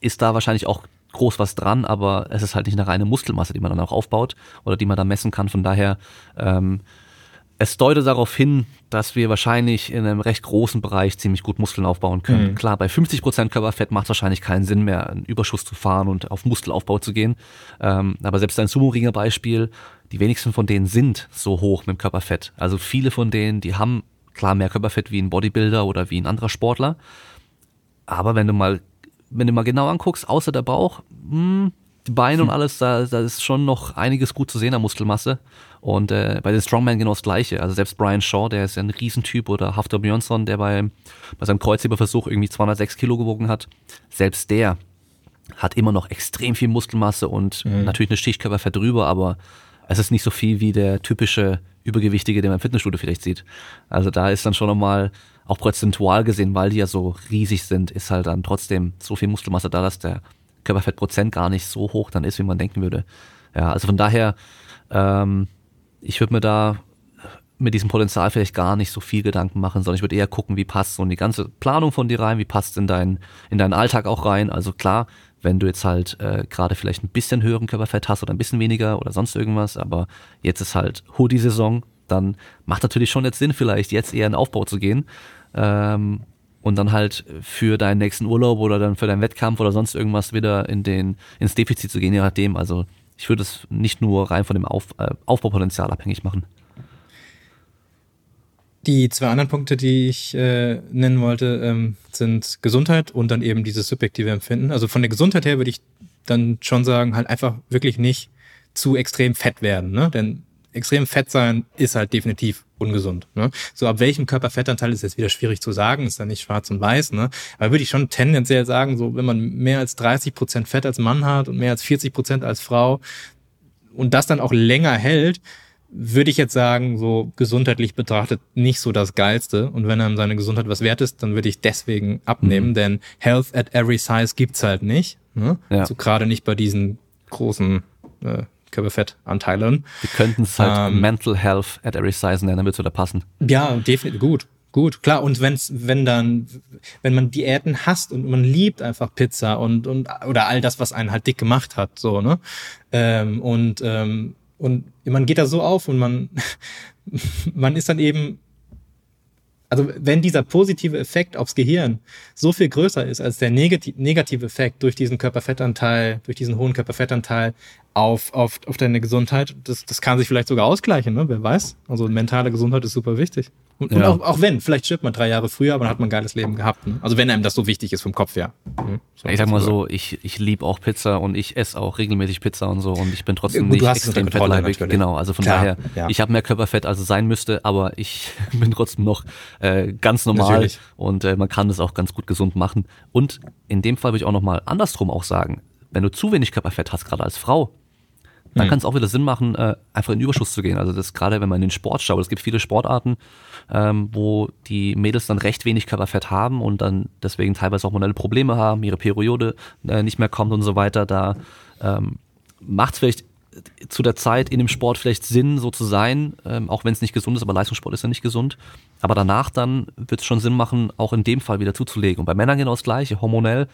Speaker 1: ist da wahrscheinlich auch groß was dran, aber es ist halt nicht eine reine Muskelmasse, die man dann auch aufbaut oder die man dann messen kann. Von daher, ähm, es deutet darauf hin, dass wir wahrscheinlich in einem recht großen Bereich ziemlich gut Muskeln aufbauen können. Mhm. Klar, bei 50% Körperfett macht es wahrscheinlich keinen Sinn mehr, einen Überschuss zu fahren und auf Muskelaufbau zu gehen. Ähm, aber selbst ein Sumo-Ringer-Beispiel, die wenigsten von denen sind so hoch mit dem Körperfett. Also viele von denen, die haben klar mehr Körperfett wie ein Bodybuilder oder wie ein anderer Sportler. Aber wenn du mal wenn du mal genau anguckst, außer der Bauch, mh, hm, die Beine und hm. alles, da, da ist schon noch einiges gut zu sehen an Muskelmasse. Und äh, bei den Strongman genau das Gleiche. Also selbst Brian Shaw, der ist ja ein Riesentyp, oder Haftor Björnsson, der bei, bei seinem Kreuzheberversuch irgendwie 206 Kilo gewogen hat, selbst der hat immer noch extrem viel Muskelmasse und mhm. natürlich eine Schichtkörperfett drüber, aber es ist nicht so viel wie der typische Übergewichtige, den man im Fitnessstudio vielleicht sieht. Also da ist dann schon nochmal auch prozentual gesehen, weil die ja so riesig sind, ist halt dann trotzdem so viel Muskelmasse da, dass der Körperfettprozent gar nicht so hoch dann ist, wie man denken würde. Ja, also von daher, ähm, ich würde mir da mit diesem Potenzial vielleicht gar nicht so viel Gedanken machen, sondern ich würde eher gucken, wie passt so die ganze Planung von dir rein, wie passt in dein in deinen Alltag auch rein. Also klar, wenn du jetzt halt äh, gerade vielleicht ein bisschen höheren Körperfett hast oder ein bisschen weniger oder sonst irgendwas, aber jetzt ist halt Hoodie-Saison dann macht natürlich schon jetzt Sinn, vielleicht jetzt eher in Aufbau zu gehen. Ähm, und dann halt für deinen nächsten Urlaub oder dann für deinen Wettkampf oder sonst irgendwas wieder in den, ins Defizit zu gehen, je nachdem. Also ich würde es nicht nur rein von dem Auf, äh, Aufbaupotenzial abhängig machen.
Speaker 2: Die zwei anderen Punkte, die ich äh, nennen wollte, ähm, sind Gesundheit und dann eben dieses subjektive Empfinden. Also von der Gesundheit her würde ich dann schon sagen, halt einfach wirklich nicht zu extrem fett werden, ne? Denn extrem fett sein ist halt definitiv ungesund. Ne? So ab welchem Körperfettanteil ist jetzt wieder schwierig zu sagen, ist ja nicht schwarz und weiß. Ne? Aber würde ich schon tendenziell sagen, so wenn man mehr als 30 Prozent Fett als Mann hat und mehr als 40 Prozent als Frau und das dann auch länger hält, würde ich jetzt sagen, so gesundheitlich betrachtet nicht so das Geilste. Und wenn einem seine Gesundheit was wert ist, dann würde ich deswegen abnehmen, mhm. denn Health at every size gibt's halt nicht. Ne? Ja. So gerade nicht bei diesen großen äh, Körperfettanteilen.
Speaker 1: Wir könnten es halt ähm, Mental Health at every size nennen, damit es wieder passen.
Speaker 2: Ja, definitiv gut. Gut, klar. Und wenn's, wenn dann, wenn man Diäten hasst und man liebt einfach Pizza und, und oder all das, was einen halt dick gemacht hat, so, ne? Ähm, und ähm, und man geht da so auf und man, man ist dann eben, also wenn dieser positive Effekt aufs Gehirn so viel größer ist als der negative Effekt durch diesen Körperfettanteil, durch diesen hohen Körperfettanteil auf, auf, auf deine Gesundheit, das, das kann sich vielleicht sogar ausgleichen, ne? wer weiß. Also mentale Gesundheit ist super wichtig. Und, ja. und auch, auch wenn, vielleicht stirbt man drei Jahre früher, aber dann hat man ein geiles Leben gehabt. Ne? Also wenn einem das so wichtig ist vom Kopf her.
Speaker 1: Mhm. So, ich sag mal so, ich, ich liebe auch Pizza und ich esse auch regelmäßig Pizza und so und ich bin trotzdem Gut, nicht extrem fettleibig. Genau, also von Klar, daher, ja. ich habe mehr Körperfett, als es sein müsste, aber ich bin trotzdem noch äh, ganz normal Natürlich. und äh, man kann das auch ganz gut gesund machen. Und in dem Fall würde ich auch nochmal andersrum auch sagen, wenn du zu wenig Körperfett hast, gerade als Frau, dann mhm. kann es auch wieder Sinn machen, äh, einfach in den Überschuss zu gehen. Also das gerade, wenn man in den Sport schaut, es gibt viele Sportarten, ähm, wo die Mädels dann recht wenig Körperfett haben und dann deswegen teilweise auch hormonelle Probleme haben, ihre Periode äh, nicht mehr kommt und so weiter. Da ähm, macht es vielleicht zu der Zeit in dem Sport vielleicht Sinn, so zu sein, ähm, auch wenn es nicht gesund ist, aber Leistungssport ist ja nicht gesund. Aber danach dann wird es schon Sinn machen, auch in dem Fall wieder zuzulegen. Und bei Männern genau das gleiche, hormonell.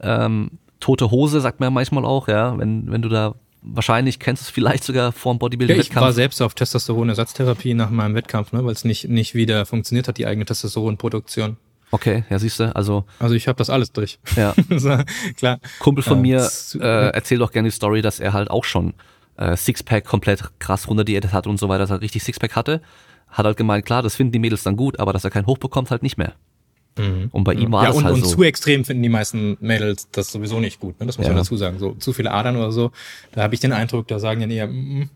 Speaker 1: Ähm, tote Hose sagt man ja manchmal auch, ja, wenn, wenn du da wahrscheinlich kennst du es vielleicht sogar vor dem Bodybuilding-Wettkampf.
Speaker 2: Ja, ich war selbst auf Testosteron-Ersatztherapie nach meinem Wettkampf, ne, weil es nicht, nicht wieder funktioniert hat, die eigene Testosteronproduktion.
Speaker 1: Okay, ja, siehst du, also.
Speaker 2: Also ich habe das alles durch.
Speaker 1: Ja. klar. Kumpel von ja, mir äh, erzählt doch gerne die Story, dass er halt auch schon äh, Sixpack komplett krass runterdiätet hat und so weiter, dass er richtig Sixpack hatte. Hat halt gemeint, klar, das finden die Mädels dann gut, aber dass er keinen Hoch bekommt, halt nicht mehr. Mhm. Und bei ihm war ja, es
Speaker 2: und,
Speaker 1: halt
Speaker 2: und
Speaker 1: so.
Speaker 2: zu extrem finden die meisten Mädels das sowieso nicht gut. Ne? Das muss ja. man dazu sagen. So zu viele Adern oder so. Da habe ich den Eindruck, da sagen ja eher, mm, mm.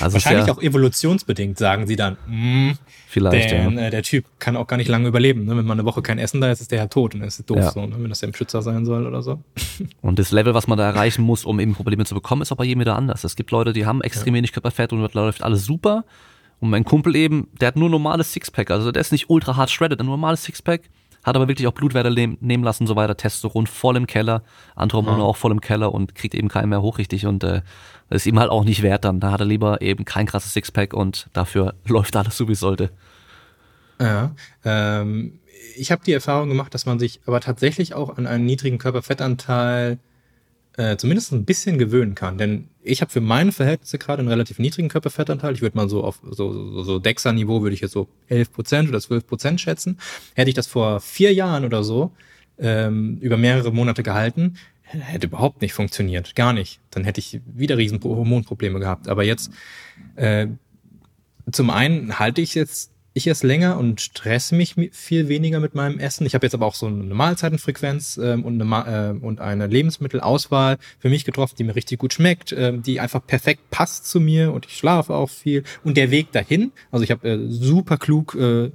Speaker 2: also wahrscheinlich ja, auch evolutionsbedingt sagen sie dann, mm,
Speaker 1: vielleicht.
Speaker 2: Denn
Speaker 1: ja.
Speaker 2: äh, der Typ kann auch gar nicht lange überleben. Ne? Wenn man eine Woche kein Essen da ist, ist der ja tot und dann ist doof ja. so, ne? wenn das ja im Schützer sein soll oder so.
Speaker 1: Und das Level, was man da erreichen muss, um eben Probleme zu bekommen, ist auch bei jedem wieder anders. Es gibt Leute, die haben extrem wenig Körperfett und läuft alles super. Und mein Kumpel eben, der hat nur normales Sixpack. Also der ist nicht ultra hart shredded, ein normales Sixpack hat aber wirklich auch Blutwerte nehmen lassen und so weiter, Testosteron voll im Keller, andere Hormone ja. auch voll im Keller und kriegt eben keinen mehr hoch richtig und äh, das ist ihm halt auch nicht wert dann. Da hat er lieber eben kein krasses Sixpack und dafür läuft alles so wie es sollte.
Speaker 2: Ja, ähm, ich habe die Erfahrung gemacht, dass man sich aber tatsächlich auch an einen niedrigen Körperfettanteil äh, zumindest ein bisschen gewöhnen kann. Denn ich habe für meine Verhältnisse gerade einen relativ niedrigen Körperfettanteil. Ich würde mal so auf so, so, so Dexa-Niveau würde ich jetzt so 11 Prozent oder 12 Prozent schätzen. Hätte ich das vor vier Jahren oder so ähm, über mehrere Monate gehalten, hätte überhaupt nicht funktioniert. Gar nicht. Dann hätte ich wieder riesen Hormonprobleme gehabt. Aber jetzt äh, zum einen halte ich jetzt ich esse länger und stresse mich viel weniger mit meinem Essen. Ich habe jetzt aber auch so eine Mahlzeitenfrequenz ähm, und, eine, äh, und eine Lebensmittelauswahl für mich getroffen, die mir richtig gut schmeckt, äh, die einfach perfekt passt zu mir und ich schlafe auch viel. Und der Weg dahin, also ich habe äh, super klug äh,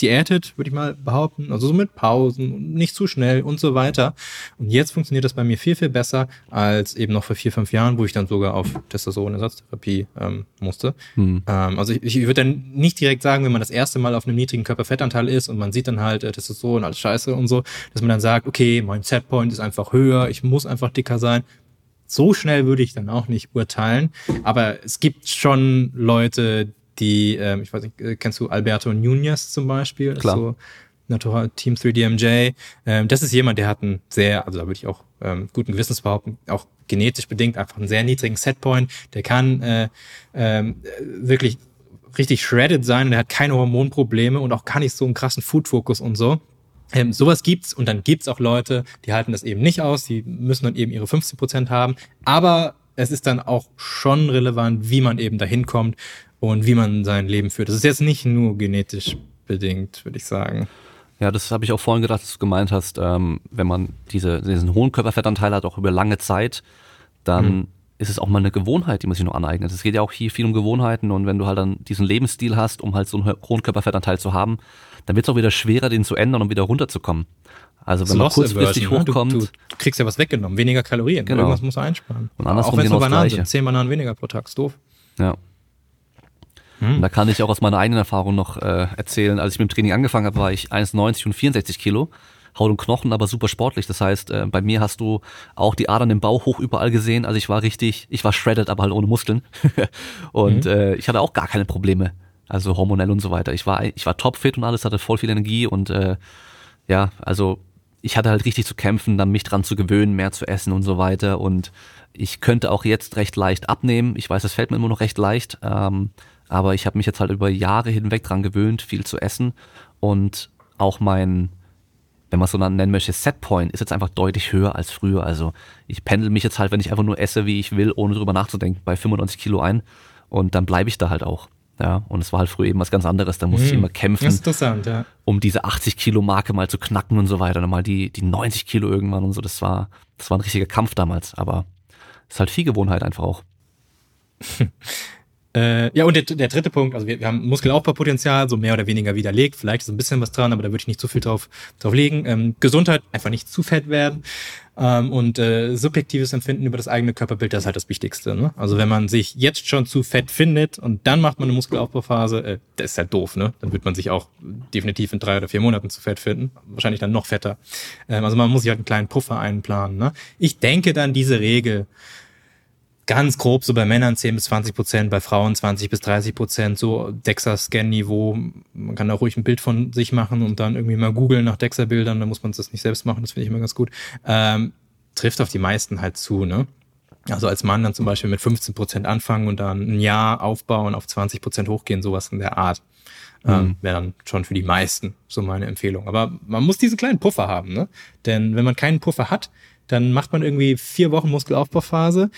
Speaker 2: diätet, würde ich mal behaupten. Also so mit Pausen und nicht zu schnell und so weiter. Und jetzt funktioniert das bei mir viel, viel besser als eben noch vor vier, fünf Jahren, wo ich dann sogar auf Testosteronersatztherapie ähm, musste. Hm. Ähm, also ich, ich würde dann nicht direkt sagen, wenn man das erste Mal auf einem niedrigen Körperfettanteil ist und man sieht dann halt äh, Testosteron, alles scheiße und so, dass man dann sagt, okay, mein Setpoint ist einfach höher, ich muss einfach dicker sein. So schnell würde ich dann auch nicht urteilen. Aber es gibt schon Leute, die, ähm, ich weiß nicht, äh, kennst du Alberto Nunez zum Beispiel?
Speaker 1: Klar.
Speaker 2: So Natural Team 3DMJ. Ähm, das ist jemand, der hat einen sehr, also da würde ich auch ähm, guten Gewissens behaupten, auch genetisch bedingt einfach einen sehr niedrigen Setpoint. Der kann äh, ähm, wirklich richtig shredded sein und er hat keine Hormonprobleme und auch gar nicht so einen krassen Food-Fokus und so. Ähm, sowas gibt's und dann gibt's auch Leute, die halten das eben nicht aus, die müssen dann eben ihre 50 Prozent haben. Aber es ist dann auch schon relevant, wie man eben dahin kommt und wie man sein Leben führt. Das ist jetzt nicht nur genetisch bedingt, würde ich sagen.
Speaker 1: Ja, das habe ich auch vorhin gedacht, dass du gemeint hast, ähm, wenn man diese, diesen hohen Körperfettanteil hat, auch über lange Zeit, dann mhm. ist es auch mal eine Gewohnheit, die man sich noch aneignet. Es geht ja auch hier viel um Gewohnheiten und wenn du halt dann diesen Lebensstil hast, um halt so einen hohen Körperfettanteil zu haben, dann wird es auch wieder schwerer, den zu ändern und wieder runterzukommen. Also wenn man kurzfristig ne? hochkommt.
Speaker 2: Du, du, kriegst ja was weggenommen, weniger Kalorien.
Speaker 1: Genau.
Speaker 2: Irgendwas musst du einsparen.
Speaker 1: Und andersrum auch wenn es nur Bananen sind.
Speaker 2: Zehn Bananen weniger pro Tag, ist doof.
Speaker 1: Ja. Hm. Und da kann ich auch aus meiner eigenen Erfahrung noch äh, erzählen. Als ich mit dem Training angefangen habe, war ich 1,90 und 64 Kilo. Haut und Knochen, aber super sportlich. Das heißt, äh, bei mir hast du auch die Adern im Bauch hoch überall gesehen. Also ich war richtig, ich war shredded, aber halt ohne Muskeln. und mhm. äh, ich hatte auch gar keine Probleme. Also hormonell und so weiter. Ich war, ich war topfit und alles, hatte voll viel Energie und äh, ja, also ich hatte halt richtig zu kämpfen, dann mich dran zu gewöhnen, mehr zu essen und so weiter. Und ich könnte auch jetzt recht leicht abnehmen. Ich weiß, es fällt mir immer noch recht leicht. Ähm, aber ich habe mich jetzt halt über Jahre hinweg dran gewöhnt, viel zu essen. Und auch mein, wenn man es so nennen möchte, Setpoint ist jetzt einfach deutlich höher als früher. Also ich pendel mich jetzt halt, wenn ich einfach nur esse, wie ich will, ohne drüber nachzudenken, bei 95 Kilo ein. Und dann bleibe ich da halt auch. Ja, und es war halt früher eben was ganz anderes. Da musste hm, ich immer kämpfen,
Speaker 2: ja.
Speaker 1: um diese 80 Kilo Marke mal zu knacken und so weiter. Und mal die, die 90 Kilo irgendwann und so. Das war, das war ein richtiger Kampf damals. Aber es ist halt viel Gewohnheit einfach auch.
Speaker 2: Äh, ja, und der, der dritte Punkt, also wir, wir haben Muskelaufbaupotenzial, so mehr oder weniger widerlegt. Vielleicht ist ein bisschen was dran, aber da würde ich nicht zu viel drauf, drauf legen. Ähm, Gesundheit, einfach nicht zu fett werden. Ähm, und äh, subjektives Empfinden über das eigene Körperbild, das ist halt das Wichtigste. Ne? Also wenn man sich jetzt schon zu fett findet und dann macht man eine Muskelaufbauphase, äh, das ist halt doof, ne? Dann wird man sich auch definitiv in drei oder vier Monaten zu fett finden. Wahrscheinlich dann noch fetter. Ähm, also man muss sich halt einen kleinen Puffer einplanen. Ne? Ich denke dann diese Regel, ganz grob so bei Männern 10 bis 20 Prozent, bei Frauen 20 bis 30 Prozent, so DEXA-Scan-Niveau. Man kann da ruhig ein Bild von sich machen und dann irgendwie mal googeln nach DEXA-Bildern, da muss man das nicht selbst machen, das finde ich immer ganz gut. Ähm, trifft auf die meisten halt zu, ne? Also als Mann dann zum Beispiel mit 15 Prozent anfangen und dann ein Jahr aufbauen, auf 20 Prozent hochgehen, sowas in der Art. Ähm, mhm. Wäre dann schon für die meisten so meine Empfehlung. Aber man muss diesen kleinen Puffer haben, ne? Denn wenn man keinen Puffer hat, dann macht man irgendwie vier Wochen Muskelaufbauphase,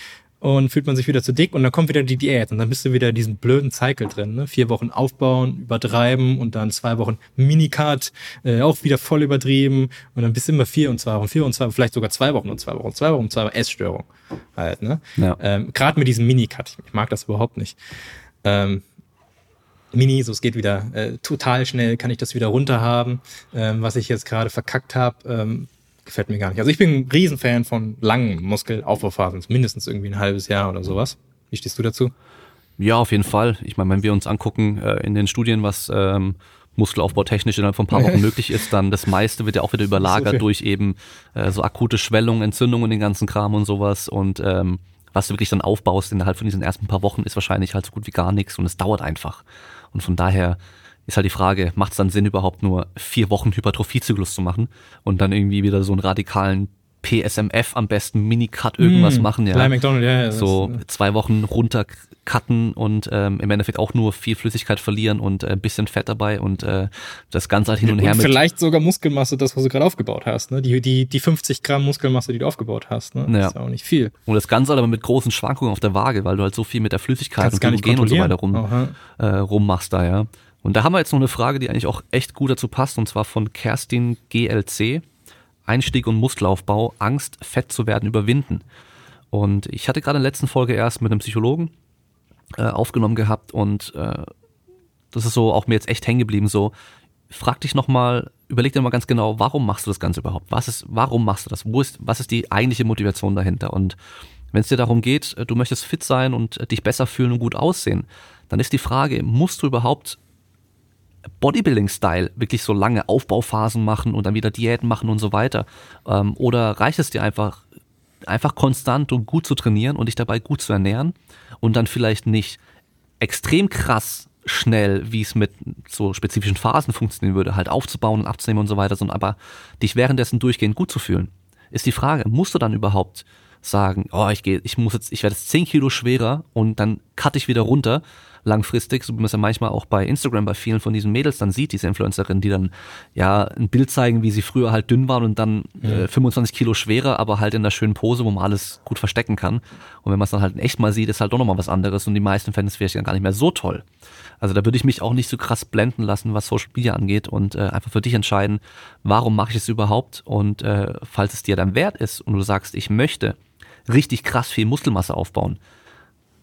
Speaker 2: und fühlt man sich wieder zu dick und dann kommt wieder die Diät und dann bist du wieder in diesem blöden Cycle drin. Ne? Vier Wochen aufbauen, übertreiben und dann zwei Wochen Minicut, äh, auch wieder voll übertrieben und dann bist du immer vier und zwei Wochen, vier und zwei, vielleicht sogar zwei Wochen und zwei Wochen, zwei Wochen, zwei Wochen Essstörung halt. Ne? Ja. Ähm, Gerade mit diesem Minicut, ich mag das überhaupt nicht. Ähm, Mini, so es geht wieder äh, total schnell, kann ich das wieder runter haben, ähm, was ich jetzt gerade verkackt habe. Ähm, gefällt mir gar nicht. Also ich bin ein Riesenfan von langen Muskelaufbauphasen, mindestens irgendwie ein halbes Jahr oder sowas. Wie stehst du dazu?
Speaker 1: Ja, auf jeden Fall. Ich meine, wenn wir uns angucken äh, in den Studien, was ähm, Muskelaufbau technisch innerhalb von ein paar Wochen möglich ist, dann das meiste wird ja auch wieder überlagert so durch eben äh, so akute Schwellungen, Entzündungen, den ganzen Kram und sowas. Und ähm, was du wirklich dann aufbaust innerhalb von diesen ersten paar Wochen, ist wahrscheinlich halt so gut wie gar nichts und es dauert einfach. Und von daher ist halt die Frage, macht es dann Sinn, überhaupt nur vier Wochen Hypertrophiezyklus zu machen und dann irgendwie wieder so einen radikalen PSMF am besten Minicut irgendwas mm, machen, ja.
Speaker 2: McDonald, ja, ja
Speaker 1: so das, zwei Wochen runtercutten und ähm, im Endeffekt auch nur viel Flüssigkeit verlieren und äh, ein bisschen Fett dabei und äh, das Ganze halt hin und, und her und
Speaker 2: mit. Vielleicht sogar Muskelmasse, das, was du gerade aufgebaut hast, ne? Die, die, die 50 Gramm Muskelmasse, die du aufgebaut hast, ne? Das ja. ist ja auch nicht viel.
Speaker 1: Und das Ganze halt aber mit großen Schwankungen auf der Waage, weil du halt so viel mit der Flüssigkeit Kannst und Glykogen und so weiter rum, äh, rummachst da, ja. Und da haben wir jetzt noch eine Frage, die eigentlich auch echt gut dazu passt, und zwar von Kerstin GLC. Einstieg und Muskelaufbau, Angst, fett zu werden, überwinden. Und ich hatte gerade in der letzten Folge erst mit einem Psychologen äh, aufgenommen gehabt und äh, das ist so auch mir jetzt echt hängen geblieben. So, frag dich nochmal, überleg dir mal ganz genau, warum machst du das Ganze überhaupt? Was ist, warum machst du das? Wo ist, was ist die eigentliche Motivation dahinter? Und wenn es dir darum geht, äh, du möchtest fit sein und äh, dich besser fühlen und gut aussehen, dann ist die Frage, musst du überhaupt Bodybuilding-Style wirklich so lange Aufbauphasen machen und dann wieder Diäten machen und so weiter? Ähm, oder reicht es dir einfach, einfach konstant und gut zu trainieren und dich dabei gut zu ernähren und dann vielleicht nicht extrem krass schnell, wie es mit so spezifischen Phasen funktionieren würde, halt aufzubauen und abzunehmen und so weiter, sondern aber dich währenddessen durchgehend gut zu fühlen? Ist die Frage, musst du dann überhaupt sagen, oh, ich gehe, ich muss jetzt, ich werde jetzt 10 Kilo schwerer und dann cutte ich wieder runter, langfristig, so wie man es ja manchmal auch bei Instagram bei vielen von diesen Mädels dann sieht, diese Influencerinnen, die dann ja ein Bild zeigen, wie sie früher halt dünn waren und dann äh, 25 Kilo schwerer, aber halt in einer schönen Pose, wo man alles gut verstecken kann. Und wenn man es dann halt in echt mal sieht, ist halt doch nochmal was anderes und die meisten fänden es vielleicht dann gar nicht mehr so toll. Also da würde ich mich auch nicht so krass blenden lassen, was Social Media angeht und äh, einfach für dich entscheiden, warum mache ich es überhaupt und äh, falls es dir dann wert ist und du sagst, ich möchte richtig krass viel Muskelmasse aufbauen,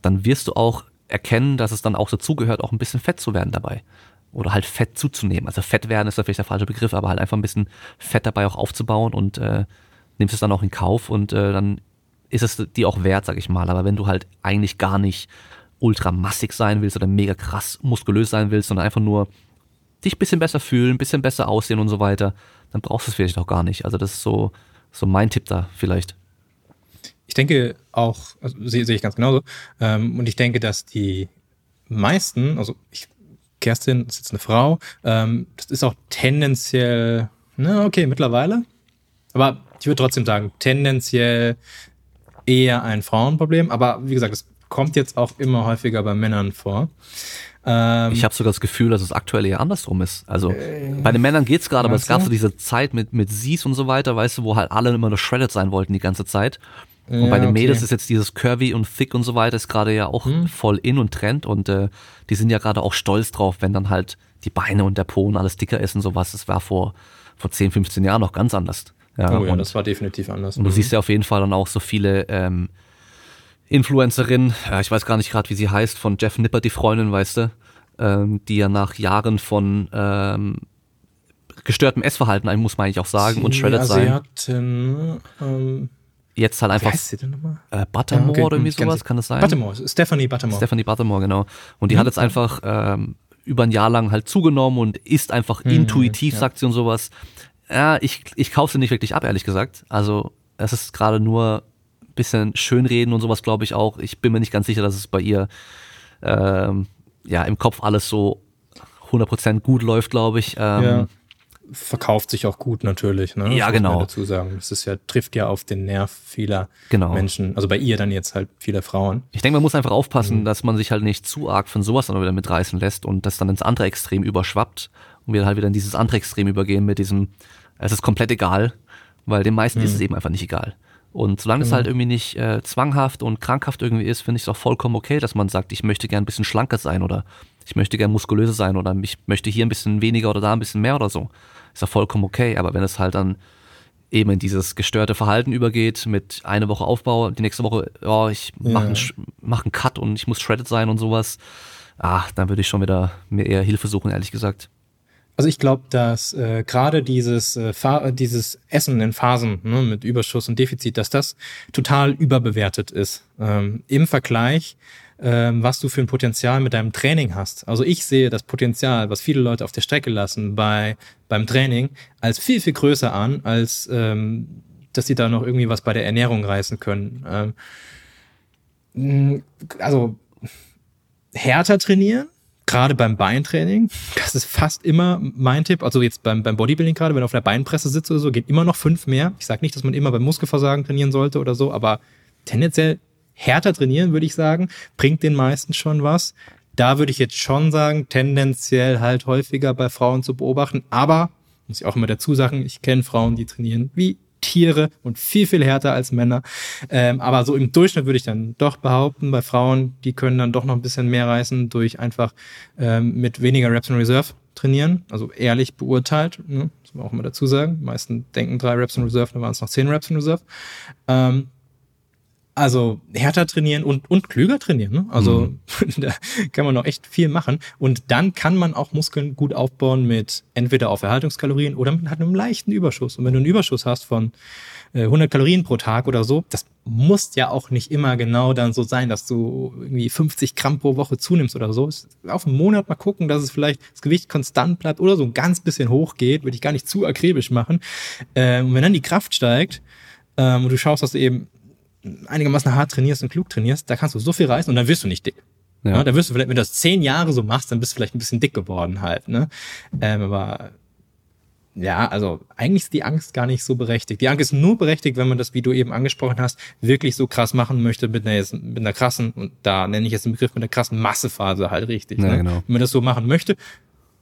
Speaker 1: dann wirst du auch erkennen, dass es dann auch dazugehört, auch ein bisschen Fett zu werden dabei. Oder halt Fett zuzunehmen. Also Fett werden ist vielleicht der falsche Begriff, aber halt einfach ein bisschen Fett dabei auch aufzubauen und äh, nimmst es dann auch in Kauf und äh, dann ist es dir auch wert, sag ich mal. Aber wenn du halt eigentlich gar nicht ultra massig sein willst oder mega krass muskulös sein willst, sondern einfach nur dich ein bisschen besser fühlen, ein bisschen besser aussehen und so weiter, dann brauchst du es vielleicht auch gar nicht. Also das ist so, so mein Tipp da vielleicht.
Speaker 2: Ich denke auch, also sehe, sehe ich ganz genauso. Ähm, und ich denke, dass die meisten, also ich, Kerstin ist jetzt eine Frau, ähm, das ist auch tendenziell, na okay, mittlerweile. Aber ich würde trotzdem sagen, tendenziell eher ein Frauenproblem. Aber wie gesagt, es kommt jetzt auch immer häufiger bei Männern vor.
Speaker 1: Ähm, ich habe sogar das Gefühl, dass es aktuell eher andersrum ist. Also äh, bei den Männern geht's gerade, aber es gab so diese Zeit mit mit Sies und so weiter, weißt du, wo halt alle immer nur shredded sein wollten die ganze Zeit. Und ja, bei den Mädels ist jetzt dieses Curvy und Thick und so weiter ist gerade ja auch hm. voll in und Trend und äh, die sind ja gerade auch stolz drauf, wenn dann halt die Beine und der Po und alles dicker ist und sowas. Das war vor vor 10, 15 Jahren noch ganz anders.
Speaker 2: Ja, oh ja, und, das war definitiv anders.
Speaker 1: Und du mhm. siehst ja auf jeden Fall dann auch so viele ähm, Influencerin, äh, ich weiß gar nicht gerade, wie sie heißt, von Jeff Nipper, die Freundin, weißt du, ähm, die ja nach Jahren von ähm, gestörtem Essverhalten, muss man eigentlich auch sagen, sie und shredded sein. Ähm, Jetzt halt einfach äh, Buttermore ja, okay, oder irgendwie sowas, kann das sein?
Speaker 2: Buttermore, Stephanie Buttermore.
Speaker 1: Stephanie Buttermore, genau. Und die mhm. hat jetzt einfach ähm, über ein Jahr lang halt zugenommen und ist einfach mhm, intuitiv, ja. sagt sie und sowas. Ja, ich, ich kaufe sie nicht wirklich ab, ehrlich gesagt. Also es ist gerade nur bisschen schönreden und sowas, glaube ich auch. Ich bin mir nicht ganz sicher, dass es bei ihr ähm, ja im Kopf alles so 100% gut läuft, glaube ich. Ähm, ja.
Speaker 2: Verkauft sich auch gut natürlich, ne?
Speaker 1: Ja, genau.
Speaker 2: Dazu sagen, das ist ja trifft ja auf den Nerv vieler genau. Menschen. Also bei ihr dann jetzt halt vieler Frauen.
Speaker 1: Ich denke, man muss einfach aufpassen, mhm. dass man sich halt nicht zu arg von sowas dann wieder mitreißen lässt und das dann ins andere Extrem überschwappt und wir halt wieder in dieses andere Extrem übergehen mit diesem, es ist komplett egal, weil den meisten mhm. ist es eben einfach nicht egal. Und solange mhm. es halt irgendwie nicht äh, zwanghaft und krankhaft irgendwie ist, finde ich es auch vollkommen okay, dass man sagt, ich möchte gern ein bisschen schlanker sein oder ich möchte gern muskulöser sein oder ich möchte hier ein bisschen weniger oder da ein bisschen mehr oder so. Ist ja vollkommen okay. Aber wenn es halt dann eben in dieses gestörte Verhalten übergeht, mit eine Woche Aufbau, die nächste Woche, oh, ich ja. mache einen, mach einen Cut und ich muss shredded sein und sowas, ah, dann würde ich schon wieder mir eher Hilfe suchen, ehrlich gesagt.
Speaker 2: Also ich glaube, dass äh, gerade dieses, äh, dieses Essen in Phasen ne, mit Überschuss und Defizit, dass das total überbewertet ist. Ähm, Im Vergleich, ähm, was du für ein Potenzial mit deinem Training hast. Also ich sehe das Potenzial, was viele Leute auf der Strecke lassen bei beim Training, als viel, viel größer an, als ähm, dass sie da noch irgendwie was bei der Ernährung reißen können. Ähm, also härter trainieren, gerade beim Beintraining, das ist fast immer mein Tipp, also jetzt beim, beim Bodybuilding gerade, wenn du auf der Beinpresse sitzt oder so, geht immer noch fünf mehr. Ich sage nicht, dass man immer beim Muskelversagen trainieren sollte oder so, aber tendenziell härter trainieren, würde ich sagen, bringt den meisten schon was. Da würde ich jetzt schon sagen, tendenziell halt häufiger bei Frauen zu beobachten, aber muss ich auch immer dazu sagen, ich kenne Frauen, die trainieren wie Tiere und viel, viel härter als Männer. Ähm, aber so im Durchschnitt würde ich dann doch behaupten, bei Frauen, die können dann doch noch ein bisschen mehr reißen durch einfach ähm, mit weniger Reps in Reserve trainieren. Also ehrlich beurteilt, ne? muss man auch immer dazu sagen. Die meisten denken drei Reps in Reserve, dann waren es noch zehn Reps in Reserve. Ähm, also härter trainieren und, und klüger trainieren. Ne? Also mhm. da kann man noch echt viel machen. Und dann kann man auch Muskeln gut aufbauen mit entweder auf Erhaltungskalorien oder mit einem leichten Überschuss. Und wenn du einen Überschuss hast von äh, 100 Kalorien pro Tag oder so, das muss ja auch nicht immer genau dann so sein, dass du irgendwie 50 Gramm pro Woche zunimmst oder so. Auf einen Monat mal gucken, dass es vielleicht das Gewicht konstant bleibt oder so ein ganz bisschen hoch geht, würde ich gar nicht zu akribisch machen. Ähm, und wenn dann die Kraft steigt ähm, und du schaust, dass du eben einigermaßen hart trainierst und klug trainierst, da kannst du so viel reißen und dann wirst du nicht dick. Ja. ja. da wirst du vielleicht, wenn du das zehn Jahre so machst, dann bist du vielleicht ein bisschen dick geworden halt. Ne? Ähm, aber ja, also eigentlich ist die Angst gar nicht so berechtigt. Die Angst ist nur berechtigt, wenn man das, wie du eben angesprochen hast, wirklich so krass machen möchte mit einer, mit einer krassen, und da nenne ich jetzt den Begriff mit einer krassen Massephase halt richtig.
Speaker 1: Ja,
Speaker 2: ne?
Speaker 1: genau.
Speaker 2: Wenn man das so machen möchte,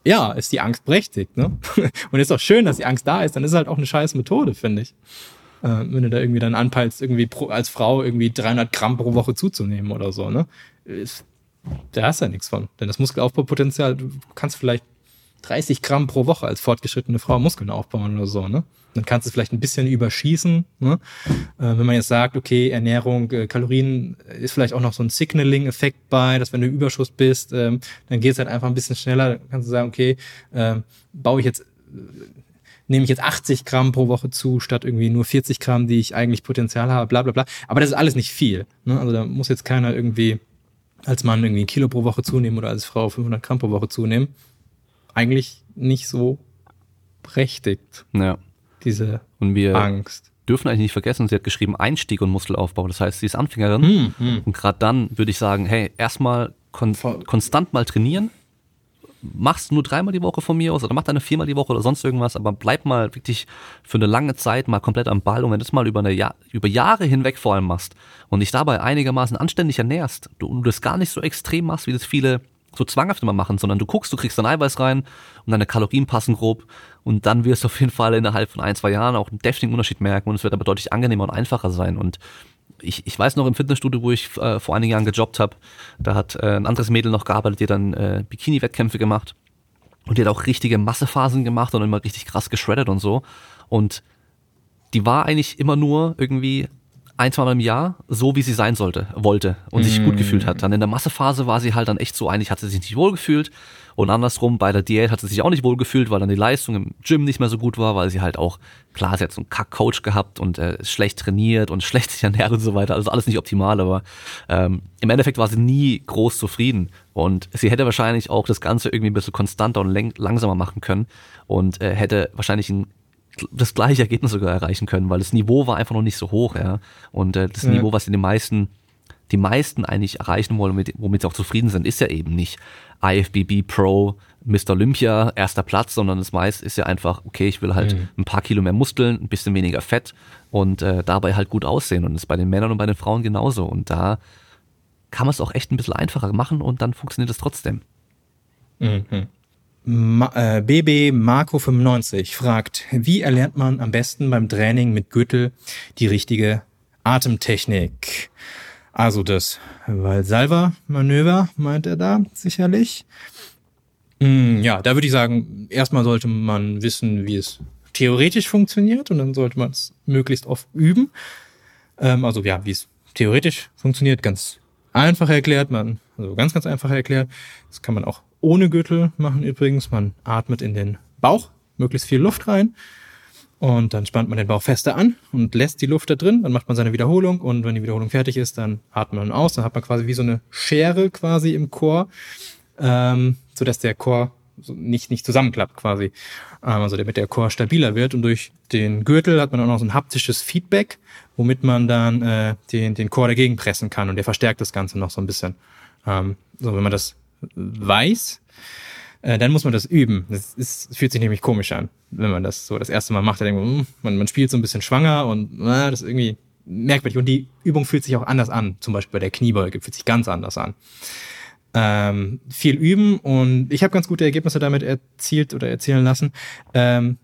Speaker 2: ja, ist die Angst berechtigt. Ne? Und ist auch schön, dass die Angst da ist, dann ist es halt auch eine scheiß Methode, finde ich. Äh, wenn du da irgendwie dann anpeilst, irgendwie pro, als Frau irgendwie 300 Gramm pro Woche zuzunehmen oder so, ne? Ist, da hast du ja nichts von. Denn das Muskelaufbaupotenzial, du kannst vielleicht 30 Gramm pro Woche als fortgeschrittene Frau Muskeln aufbauen oder so, ne? Dann kannst du vielleicht ein bisschen überschießen, ne? Äh, wenn man jetzt sagt, okay, Ernährung, äh, Kalorien äh, ist vielleicht auch noch so ein Signaling-Effekt bei, dass wenn du Überschuss bist, ähm, dann geht es halt einfach ein bisschen schneller. Dann kannst du sagen, okay, ähm, baue ich jetzt, äh, nehme ich jetzt 80 Gramm pro Woche zu, statt irgendwie nur 40 Gramm, die ich eigentlich Potenzial habe, bla bla bla. Aber das ist alles nicht viel. Ne? Also da muss jetzt keiner irgendwie als Mann irgendwie ein Kilo pro Woche zunehmen oder als Frau 500 Gramm pro Woche zunehmen eigentlich nicht so berechtigt,
Speaker 1: Ja.
Speaker 2: diese
Speaker 1: Und wir
Speaker 2: Angst.
Speaker 1: dürfen eigentlich nicht vergessen, sie hat geschrieben Einstieg und Muskelaufbau. Das heißt, sie ist Anfängerin.
Speaker 2: Hm, hm.
Speaker 1: Und gerade dann würde ich sagen, hey, erstmal kon
Speaker 2: Voll.
Speaker 1: konstant mal trainieren. Machst nur dreimal die Woche von mir aus oder mach deine viermal die Woche oder sonst irgendwas, aber bleib mal wirklich für eine lange Zeit mal komplett am Ball. Und wenn du das mal über, eine Jahr, über Jahre hinweg vor allem machst und dich dabei einigermaßen anständig ernährst, du, du das gar nicht so extrem machst, wie das viele so zwanghaft immer machen, sondern du guckst, du kriegst dein Eiweiß rein und deine Kalorien passen grob und dann wirst du auf jeden Fall innerhalb von ein, zwei Jahren auch einen deftigen Unterschied merken und es wird aber deutlich angenehmer und einfacher sein. Und ich, ich weiß noch im Fitnessstudio, wo ich äh, vor einigen Jahren gejobbt habe, da hat äh, ein anderes Mädel noch gearbeitet, die dann äh, Bikini-Wettkämpfe gemacht und die hat auch richtige Massephasen gemacht und immer richtig krass geschreddet und so. Und die war eigentlich immer nur irgendwie ein, zwei Mal im Jahr so, wie sie sein sollte, wollte und sich gut gefühlt hat. Dann in der Massephase war sie halt dann echt so, eigentlich hat sie sich nicht wohl gefühlt und andersrum bei der Diät hat sie sich auch nicht wohl gefühlt, weil dann die Leistung im Gym nicht mehr so gut war, weil sie halt auch, klar, sie hat so einen Kack-Coach gehabt und äh, schlecht trainiert und schlecht sich ernährt und so weiter, also alles nicht optimal, aber ähm, im Endeffekt war sie nie groß zufrieden. Und sie hätte wahrscheinlich auch das Ganze irgendwie ein bisschen konstanter und lang langsamer machen können und äh, hätte wahrscheinlich ein das gleiche Ergebnis sogar erreichen können, weil das Niveau war einfach noch nicht so hoch, ja. Und äh, das
Speaker 2: Ja.
Speaker 1: Niveau, was die meisten, die meisten eigentlich erreichen wollen, mit, womit sie auch zufrieden sind, ist ja eben nicht IFBB Pro, Mr. Olympia, erster Platz, sondern das meiste ist ja einfach, okay, ich will halt
Speaker 2: Mhm.
Speaker 1: ein paar Kilo mehr Muskeln, ein bisschen weniger Fett und äh, dabei halt gut aussehen. Und das ist bei den Männern und bei den Frauen genauso. Und da kann man es auch echt ein bisschen einfacher machen und dann funktioniert es trotzdem.
Speaker 2: Ma äh, BB Marco 95 fragt, wie erlernt man am besten beim Training mit Gürtel die richtige Atemtechnik? Also das Valsalva-Manöver meint er da sicherlich. Mm, ja, da würde ich sagen, erstmal sollte man wissen, wie es theoretisch funktioniert und dann sollte man es möglichst oft üben. Ähm, also ja, wie es theoretisch funktioniert, ganz einfach erklärt, man, also ganz, ganz einfach erklärt. Das kann man auch ohne Gürtel machen übrigens. Man atmet in den Bauch möglichst viel Luft rein und dann spannt man den Bauch fester an und lässt die Luft da drin. Dann macht man seine Wiederholung und wenn die Wiederholung fertig ist, dann atmet man aus. Dann hat man quasi wie so eine Schere quasi im Chor, ähm, so dass der Chor nicht, nicht zusammenklappt quasi. Ähm, also damit der Chor stabiler wird und durch den Gürtel hat man auch noch so ein haptisches Feedback, womit man dann äh, den, den Chor dagegen pressen kann und der verstärkt das Ganze noch so ein bisschen. Ähm, so, wenn man das weiß, äh, dann muss man das üben. Das ist, fühlt sich nämlich komisch an, wenn man das so das erste Mal macht. Dann denkt man, hm, man, man spielt so ein bisschen schwanger und äh, das ist irgendwie merkwürdig. Und die Übung fühlt sich auch anders an. Zum Beispiel bei der Kniebeuge fühlt sich ganz anders an. Ähm, viel üben und ich habe ganz gute Ergebnisse damit erzielt oder erzielen lassen. Ähm,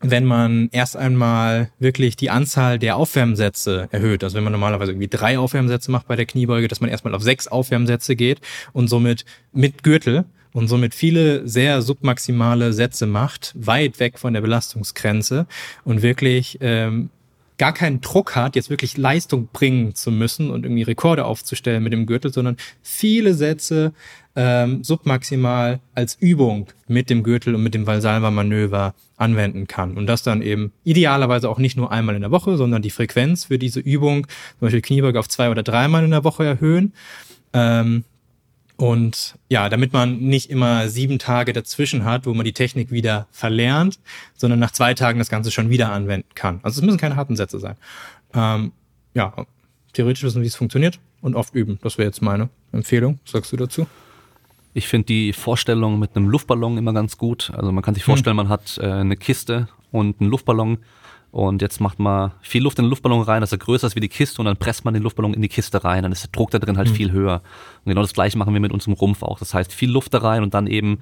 Speaker 2: wenn man erst einmal wirklich die Anzahl der Aufwärmsätze erhöht, also wenn man normalerweise irgendwie drei Aufwärmsätze macht bei der Kniebeuge, dass man erstmal auf sechs Aufwärmsätze geht und somit mit Gürtel und somit viele sehr submaximale Sätze macht, weit weg von der Belastungsgrenze und wirklich ähm, gar keinen Druck hat, jetzt wirklich Leistung bringen zu müssen und irgendwie Rekorde aufzustellen mit dem Gürtel, sondern viele Sätze ähm, submaximal als Übung mit dem Gürtel und mit dem Valsalva-Manöver anwenden kann. Und das dann eben idealerweise auch nicht nur einmal in der Woche, sondern die Frequenz für diese Übung, zum Beispiel Kniebeuge auf zwei oder dreimal in der Woche erhöhen. Ähm, und ja, damit man nicht immer sieben Tage dazwischen hat, wo man die Technik wieder verlernt, sondern nach zwei Tagen das Ganze schon wieder anwenden kann. Also es müssen keine harten Sätze sein. Ähm, ja, theoretisch wissen, wie es funktioniert und oft üben. Das wäre jetzt meine Empfehlung. Was sagst du dazu?
Speaker 1: Ich finde die Vorstellung mit einem Luftballon immer ganz gut. Also man kann sich vorstellen, man hat äh, eine Kiste und einen Luftballon und jetzt macht man viel Luft in den Luftballon rein, dass er größer ist wie die Kiste und dann presst man den Luftballon in die Kiste rein. Dann ist der Druck da drin halt mhm. viel höher. Und genau das gleiche machen wir mit unserem Rumpf auch. Das heißt, viel Luft da rein und dann eben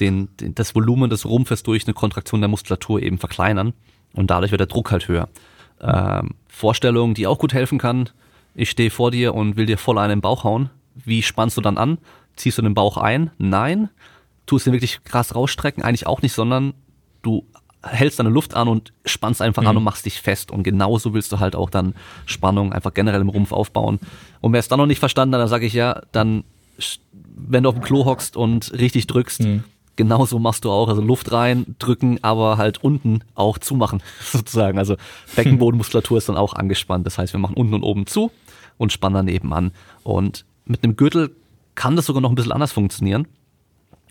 Speaker 1: den, den, das Volumen des Rumpfes durch eine Kontraktion der Muskulatur eben verkleinern. Und dadurch wird der Druck halt höher. Ähm, Vorstellung, die auch gut helfen kann. Ich stehe vor dir und will dir voll einen im Bauch hauen. Wie spannst du dann an? Ziehst du den Bauch ein? Nein. Tust du den wirklich krass rausstrecken? Eigentlich auch nicht, sondern du hältst deine Luft an und spannst einfach mhm. an und machst dich fest. Und genauso willst du halt auch dann Spannung einfach generell im Rumpf aufbauen. Und wer es dann noch nicht verstanden hat, dann sage ich ja, dann, wenn du auf dem Klo hockst und richtig drückst, mhm. genauso machst du auch. Also Luft rein, drücken, aber halt unten auch zumachen, sozusagen. Also Beckenbodenmuskulatur ist dann auch angespannt. Das heißt, wir machen unten und oben zu und spannen daneben an. Und mit einem Gürtel kann das sogar noch ein bisschen anders funktionieren.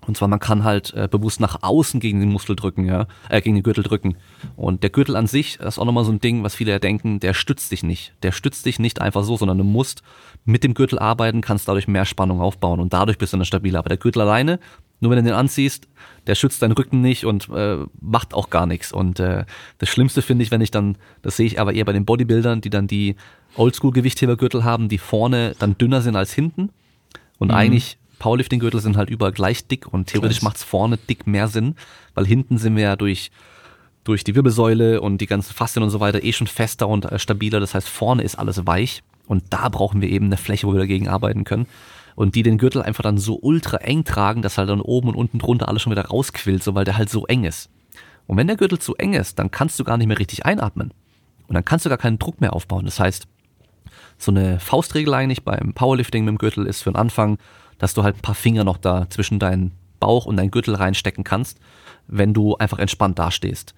Speaker 1: Und zwar, man kann halt äh, bewusst nach außen gegen den Muskel drücken, ja, äh, gegen den Gürtel drücken. Und der Gürtel an sich, das ist auch nochmal so ein Ding, was viele ja denken, der stützt dich nicht. Der stützt dich nicht einfach so, sondern du musst mit dem Gürtel arbeiten, kannst dadurch mehr Spannung aufbauen und dadurch bist du dann stabiler. Aber der Gürtel alleine, nur wenn du den anziehst, der schützt deinen Rücken nicht und äh, macht auch gar nichts. Und äh, das Schlimmste finde ich, wenn ich dann, das sehe ich aber eher bei den Bodybuildern, die dann die Oldschool-Gewichthebergürtel haben, die vorne dann dünner sind als hinten. Und mhm. eigentlich Powerlifting-Gürtel sind halt überall gleich dick und theoretisch macht es vorne dick mehr Sinn, weil hinten sind wir ja durch, durch die Wirbelsäule und die ganzen Faszien und so weiter eh schon fester und äh, stabiler. Das heißt, vorne ist alles weich und da brauchen wir eben eine Fläche, wo wir dagegen arbeiten können. Und die den Gürtel einfach dann so ultra eng tragen, dass halt dann oben und unten drunter alles schon wieder rausquillt, so weil der halt so eng ist. Und wenn der Gürtel zu eng ist, dann kannst du gar nicht mehr richtig einatmen. Und dann kannst du gar keinen Druck mehr aufbauen. Das heißt, so eine Faustregel eigentlich beim Powerlifting mit dem Gürtel ist für den Anfang, dass du halt ein paar Finger noch da zwischen deinen Bauch und deinen Gürtel reinstecken kannst, wenn du einfach entspannt dastehst.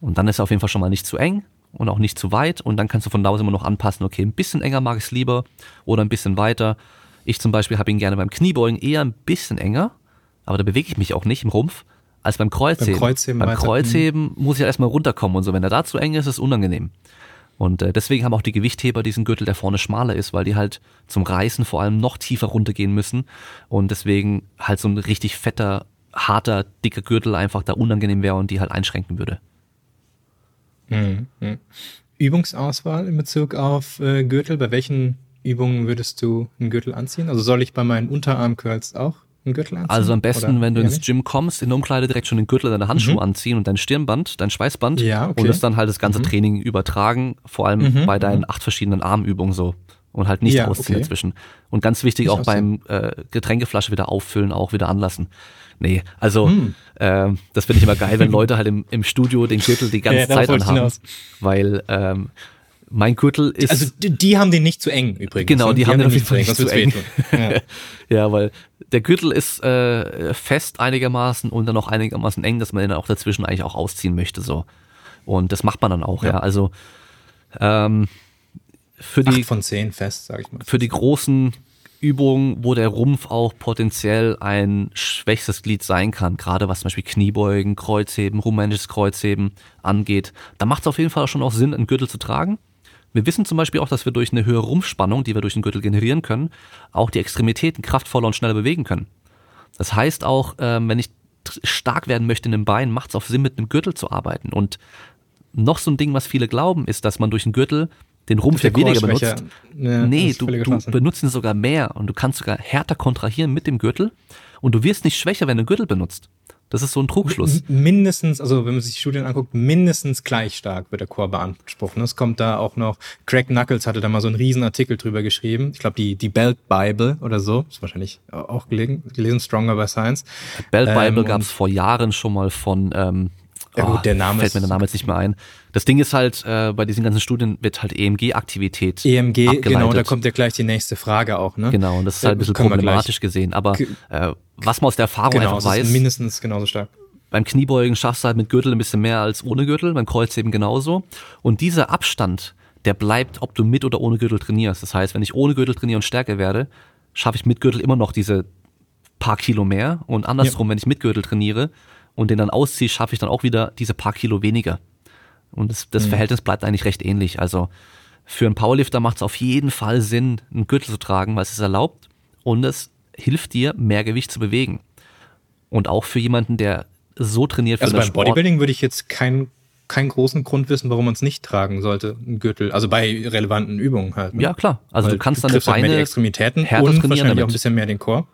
Speaker 1: Und dann ist er auf jeden Fall schon mal nicht zu eng und auch nicht zu weit und dann kannst du von da aus immer noch anpassen, okay, ein bisschen enger mag ich es lieber oder ein bisschen weiter. Ich zum Beispiel habe ihn gerne beim Kniebeugen eher ein bisschen enger, aber da bewege ich mich auch nicht im Rumpf, als beim Kreuzheben. Beim Kreuzheben, beim Kreuzheben mhm. muss ich ja erstmal runterkommen und so. Wenn er da zu eng ist, ist es unangenehm. Und äh, deswegen haben auch die Gewichtheber diesen Gürtel, der vorne schmaler ist, weil die halt zum Reißen vor allem noch tiefer runtergehen müssen. Und deswegen halt so ein richtig fetter, harter, dicker Gürtel einfach da unangenehm wäre und die halt einschränken würde.
Speaker 2: Mhm. Übungsauswahl in Bezug auf äh, Gürtel, bei welchen Übungen würdest du einen Gürtel anziehen? Also soll ich bei meinen Unterarmcurls auch einen Gürtel anziehen?
Speaker 1: Also am besten, Oder wenn du ins Gym kommst, in der Umkleide direkt schon den Gürtel deine Handschuhe mhm. anziehen und dein Stirnband, dein Schweißband ja, okay. und das dann halt das ganze mhm. Training übertragen, vor allem mhm. bei deinen mhm. acht verschiedenen Armübungen so und halt nicht ja, ausziehen okay. dazwischen. Und ganz wichtig nicht auch beim äh, Getränkeflasche wieder auffüllen, auch wieder anlassen. Nee, also hm. äh, das finde ich immer geil, wenn Leute halt im, im Studio den Gürtel die ganze ja, Zeit anhaben, weil ähm, mein Gürtel ist.
Speaker 2: Also die, die, haben den nicht zu eng übrigens.
Speaker 1: Genau, ne? die, die haben den auf jeden Fall nicht zu eng. Ja. ja. weil der Gürtel ist äh, fest einigermaßen und dann auch einigermaßen eng, dass man den auch dazwischen eigentlich auch ausziehen möchte so. Und das macht man dann auch, ja. ja. Also ähm, für die
Speaker 2: Acht von zehn fest, sag ich mal.
Speaker 1: Für die großen Übungen, wo der Rumpf auch potenziell ein schwächstes Glied sein kann, gerade was zum Beispiel Kniebeugen, Kreuzheben, rumänisches Kreuzheben angeht, da macht es auf jeden Fall schon auch Sinn, einen Gürtel zu tragen. Wir wissen zum Beispiel auch, dass wir durch eine höhere Rumpfspannung, die wir durch den Gürtel generieren können, auch die Extremitäten kraftvoller und schneller bewegen können. Das heißt auch, ähm, wenn ich stark werden möchte in den Beinen, macht es auch Sinn, mit einem Gürtel zu arbeiten. Und noch so ein Ding, was viele glauben, ist, dass man durch einen Gürtel den Rumpf ja weniger benutzt. Ja, nee, du, du benutzt ihn sogar mehr und du kannst sogar härter kontrahieren mit dem Gürtel und du wirst nicht schwächer, wenn du einen Gürtel benutzt. Das ist so ein Trugschluss.
Speaker 2: Mindestens, also wenn man sich Studien anguckt, mindestens gleich stark wird der Chor beansprucht. Es kommt da auch noch, Craig Knuckles hatte da mal so einen riesen Artikel drüber geschrieben. Ich glaube, die, die Belt Bible oder so, ist wahrscheinlich auch gelesen, gelesen Stronger by Science.
Speaker 1: Belt Bible ähm, gab es vor Jahren schon mal von ähm,
Speaker 2: ja gut, der Name
Speaker 1: fällt mir der Name jetzt nicht mehr ein. Das Ding ist halt, äh, bei diesen ganzen Studien wird halt EMG-Aktivität
Speaker 2: EMG, abgeleitet. genau, da kommt ja gleich die nächste Frage auch, ne?
Speaker 1: Genau, und das ist halt ein bisschen problematisch gesehen. Aber äh, was man aus der Erfahrung genau, einfach weiß.
Speaker 2: mindestens genauso stark.
Speaker 1: Beim Kniebeugen schaffst du halt mit Gürtel ein bisschen mehr als ohne Gürtel, beim Kreuzheben genauso. Und dieser Abstand, der bleibt, ob du mit oder ohne Gürtel trainierst. Das heißt, wenn ich ohne Gürtel trainiere und stärker werde, schaffe ich mit Gürtel immer noch diese paar Kilo mehr. Und andersrum, ja. wenn ich mit Gürtel trainiere, und den dann ausziehe, schaffe ich dann auch wieder diese paar Kilo weniger. Und das, das mhm. Verhältnis bleibt eigentlich recht ähnlich. Also für einen Powerlifter macht es auf jeden Fall Sinn, einen Gürtel zu tragen, weil es ist erlaubt und es hilft dir, mehr Gewicht zu bewegen. Und auch für jemanden, der so trainiert für
Speaker 2: Also beim
Speaker 1: Sport.
Speaker 2: Bodybuilding würde ich jetzt keinen keinen großen Grund wissen, warum man es nicht tragen sollte, ein Gürtel. Also bei relevanten Übungen halt. ne?
Speaker 1: Ja, klar. Also
Speaker 2: Weil
Speaker 1: du kannst
Speaker 2: du
Speaker 1: deine
Speaker 2: triffst halt mehr die
Speaker 1: Beine
Speaker 2: Extremitäten und wahrscheinlich
Speaker 1: damit.
Speaker 2: auch ein bisschen mehr den Chor.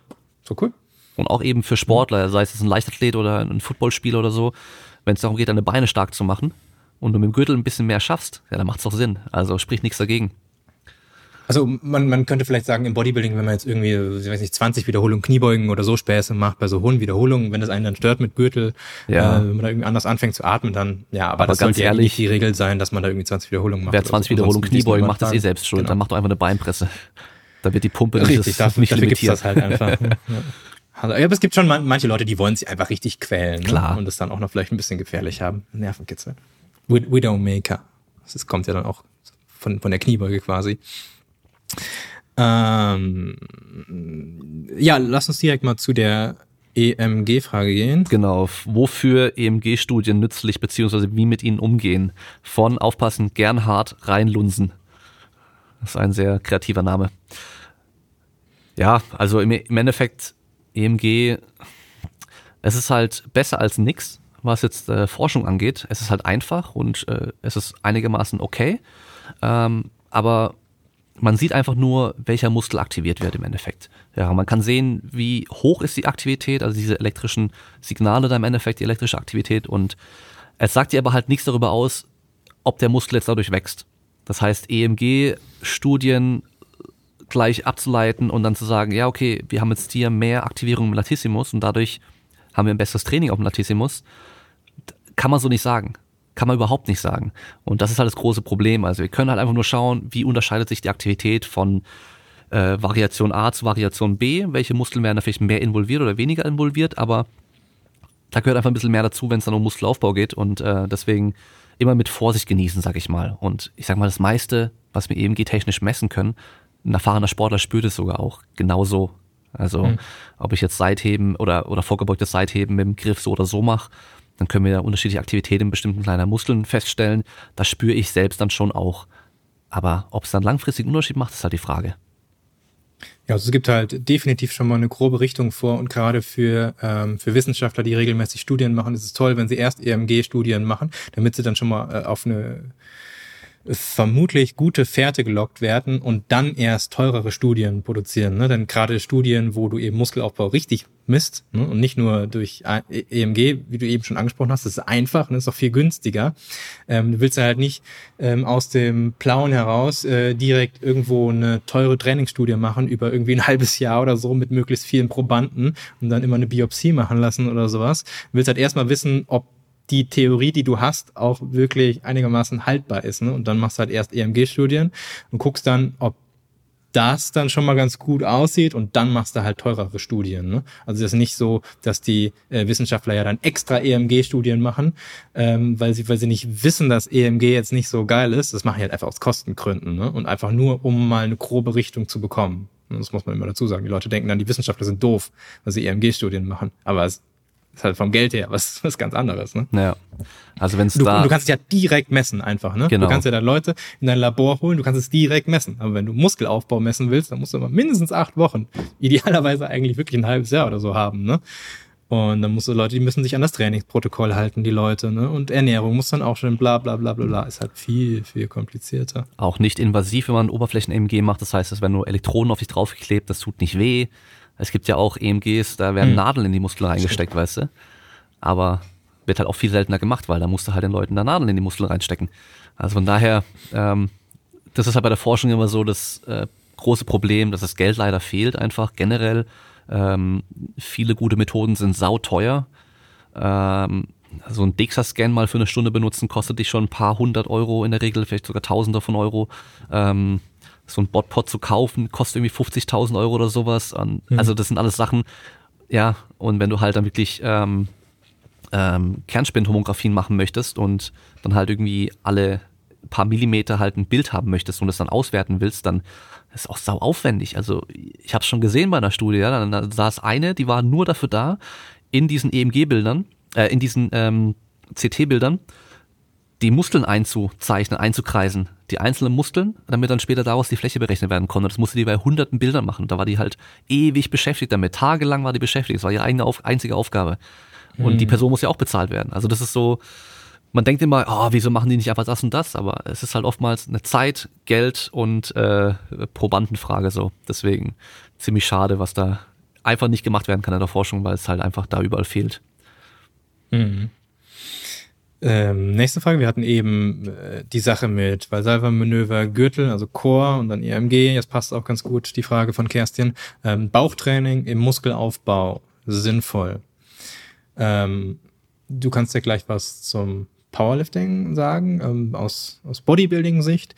Speaker 2: So cool.
Speaker 1: Und auch eben für Sportler, sei es jetzt ein Leichtathlet oder ein Footballspieler oder so, wenn es darum geht, deine Beine stark zu machen und du mit dem Gürtel ein bisschen mehr schaffst, ja, dann macht's doch Sinn. Also spricht nichts dagegen.
Speaker 2: Also man, man könnte vielleicht sagen, im Bodybuilding, wenn man jetzt irgendwie, ich weiß nicht, 20 Wiederholungen Kniebeugen oder so Späße macht, bei so hohen Wiederholungen, wenn das einen dann stört mit Gürtel,
Speaker 1: Ja.
Speaker 2: äh, wenn man da irgendwie anders anfängt zu atmen, dann, ja, aber,
Speaker 1: Aber
Speaker 2: das
Speaker 1: ganz
Speaker 2: sollte ja
Speaker 1: ehrlich,
Speaker 2: nicht die Regel sein, dass man da irgendwie 20 Wiederholungen macht.
Speaker 1: Wer
Speaker 2: oder
Speaker 1: 20
Speaker 2: so.
Speaker 1: Wiederholungen Kniebeugen macht, ist eh selbst schuld.
Speaker 2: Genau.
Speaker 1: Dann macht doch einfach eine Beinpresse. Da wird die Pumpe
Speaker 2: Richtig,
Speaker 1: nicht,
Speaker 2: dafür,
Speaker 1: nicht
Speaker 2: dafür gibt's
Speaker 1: limitiert.
Speaker 2: das halt einfach. ja. Ja, aber es gibt schon man, manche Leute, die wollen sich einfach richtig quälen.
Speaker 1: Klar.
Speaker 2: Ne? Und es dann auch noch vielleicht ein bisschen gefährlich haben. Nervenkitzel. Wid- Widowmaker. Das kommt ja dann auch von, von der Kniebeuge quasi. Ähm, ja, lass uns direkt mal zu der EMG-Frage gehen.
Speaker 1: Genau, wofür EMG-Studien nützlich beziehungsweise wie mit ihnen umgehen. Von aufpassen, Gernhard Reinlunsen. Das ist ein sehr kreativer Name. Ja, also im Endeffekt EMG, es ist halt besser als nix, was jetzt äh, Forschung angeht. Es ist halt einfach und äh, es ist einigermaßen okay. Ähm, aber man sieht einfach nur, welcher Muskel aktiviert wird im Endeffekt. Ja, man kann sehen, wie hoch ist die Aktivität, also diese elektrischen Signale da im Endeffekt, die elektrische Aktivität und es sagt dir aber halt nichts darüber aus, ob der Muskel jetzt dadurch wächst. Das heißt, EMG-Studien gleich abzuleiten und dann zu sagen, ja, okay, wir haben jetzt hier mehr Aktivierung im Latissimus und dadurch haben wir ein besseres Training auf dem Latissimus, kann man so nicht sagen. Kann man überhaupt nicht sagen. Und das ist halt das große Problem. Also wir können halt einfach nur schauen, wie unterscheidet sich die Aktivität von äh, Variation A zu Variation B, welche Muskeln werden da vielleicht mehr involviert oder weniger involviert, aber da gehört einfach ein bisschen mehr dazu, wenn es dann um Muskelaufbau geht und äh, deswegen immer mit Vorsicht genießen, sag ich mal. Und ich sag mal, das meiste, was wir EMG technisch messen können, ein erfahrener Sportler spürt es sogar auch genauso. Also ob ich jetzt Seitheben oder, oder vorgebeugtes Seitheben mit dem Griff so oder so mache, dann können wir unterschiedliche Aktivitäten in bestimmten kleiner Muskeln feststellen. Das spüre ich selbst dann schon auch. Aber ob es dann langfristig einen Unterschied macht, ist halt die Frage.
Speaker 2: Ja, also es gibt halt definitiv schon mal eine grobe Richtung vor und gerade für, ähm, für Wissenschaftler, die regelmäßig Studien machen, ist es toll, wenn sie erst EMG-Studien machen, damit sie dann schon mal äh, auf eine vermutlich gute Fährte gelockt werden und dann erst teurere Studien produzieren. Ne? Denn gerade Studien, wo du eben Muskelaufbau richtig misst ne? und nicht nur durch E- EMG, wie du eben schon angesprochen hast, das ist einfach und ist auch viel günstiger. Ähm, du willst ja halt nicht ähm, aus dem Plauen heraus äh, direkt irgendwo eine teure Trainingsstudie machen über irgendwie ein halbes Jahr oder so mit möglichst vielen Probanden und dann immer eine Biopsie machen lassen oder sowas. Du willst halt erstmal wissen, ob die Theorie, die du hast, auch wirklich einigermaßen haltbar ist. Ne? Und dann machst du halt erst EMG-Studien und guckst dann, ob das dann schon mal ganz gut aussieht und dann machst du halt teurere Studien. Ne? Also das ist nicht so, dass die äh, Wissenschaftler ja dann extra EMG-Studien machen, ähm, weil sie weil sie nicht wissen, dass EMG jetzt nicht so geil ist. Das machen die halt einfach aus Kostengründen ne? und einfach nur, um mal eine grobe Richtung zu bekommen. Das muss man immer dazu sagen. Die Leute denken dann, die Wissenschaftler sind doof, weil sie EMG-Studien machen. Aber es ist halt vom Geld her was, was ganz anderes. Ne?
Speaker 1: Naja. Also wenn es
Speaker 2: Du,
Speaker 1: da.
Speaker 2: du kannst es ja direkt messen einfach, ne?
Speaker 1: Genau.
Speaker 2: Du kannst ja da Leute in dein Labor holen, du kannst es direkt messen. Aber wenn du Muskelaufbau messen willst, dann musst du aber mindestens acht Wochen, idealerweise eigentlich wirklich ein halbes Jahr oder so haben, ne? Und dann musst du Leute, die müssen sich an das Trainingsprotokoll halten, die Leute, ne? Und Ernährung muss dann auch schon bla bla bla bla bla. Ist halt viel, viel komplizierter.
Speaker 1: auch nicht invasiv, wenn man Oberflächen-EMG macht. Das heißt, es werden nur Elektroden auf sich draufgeklebt, das tut nicht weh. Es gibt ja auch EMGs, da werden
Speaker 2: Hm.
Speaker 1: Nadeln in die Muskeln reingesteckt, weißt du. Aber wird halt auch viel seltener gemacht, weil da musst du halt den Leuten da Nadeln in die Muskeln reinstecken. Also von daher, ähm, das ist halt bei der Forschung immer so das äh, große Problem, dass das Geld leider fehlt einfach generell. Ähm, viele gute Methoden sind sauteuer. Ähm, so ein DEXA-Scan mal für eine Stunde benutzen, kostet dich schon ein paar hundert Euro in der Regel, vielleicht sogar Tausender von Euro. Ähm, so ein Botpot zu kaufen, kostet irgendwie 50.000 Euro oder sowas. Und, Also das sind alles Sachen, ja, und wenn du halt dann wirklich ähm, ähm, Kernspintomographien machen möchtest und dann halt irgendwie alle paar Millimeter halt ein Bild haben möchtest und es dann auswerten willst, dann ist auch sau aufwendig. Also ich habe es schon gesehen bei einer Studie, ja, dann da saß eine, die war nur dafür da, in diesen EMG-Bildern, äh, in diesen ähm, CT-Bildern, die Muskeln einzuzeichnen, einzukreisen, die einzelnen Muskeln, damit dann später daraus die Fläche berechnet werden konnte. Das musste die bei hunderten Bildern machen. Da war die halt ewig beschäftigt damit. Tagelang war die beschäftigt. Das war ihre eigene auf, einzige Aufgabe. Und mhm. die Person muss ja auch bezahlt werden. Also das ist so, man denkt immer, oh, wieso machen die nicht einfach das und das? Aber es ist halt oftmals eine Zeit, Geld und äh, Probandenfrage so. Deswegen ziemlich schade, was da einfach nicht gemacht werden kann in der Forschung, weil es halt einfach da überall fehlt.
Speaker 2: Mhm. Ähm, nächste Frage, wir hatten eben äh, die Sache mit Valsalva-Manöver, Gürtel, also Core und dann EMG, jetzt passt auch ganz gut die Frage von Kerstin. Ähm, Bauchtraining im Muskelaufbau, sinnvoll. Ähm, du kannst ja gleich was zum Powerlifting sagen, ähm, aus, aus Bodybuilding-Sicht.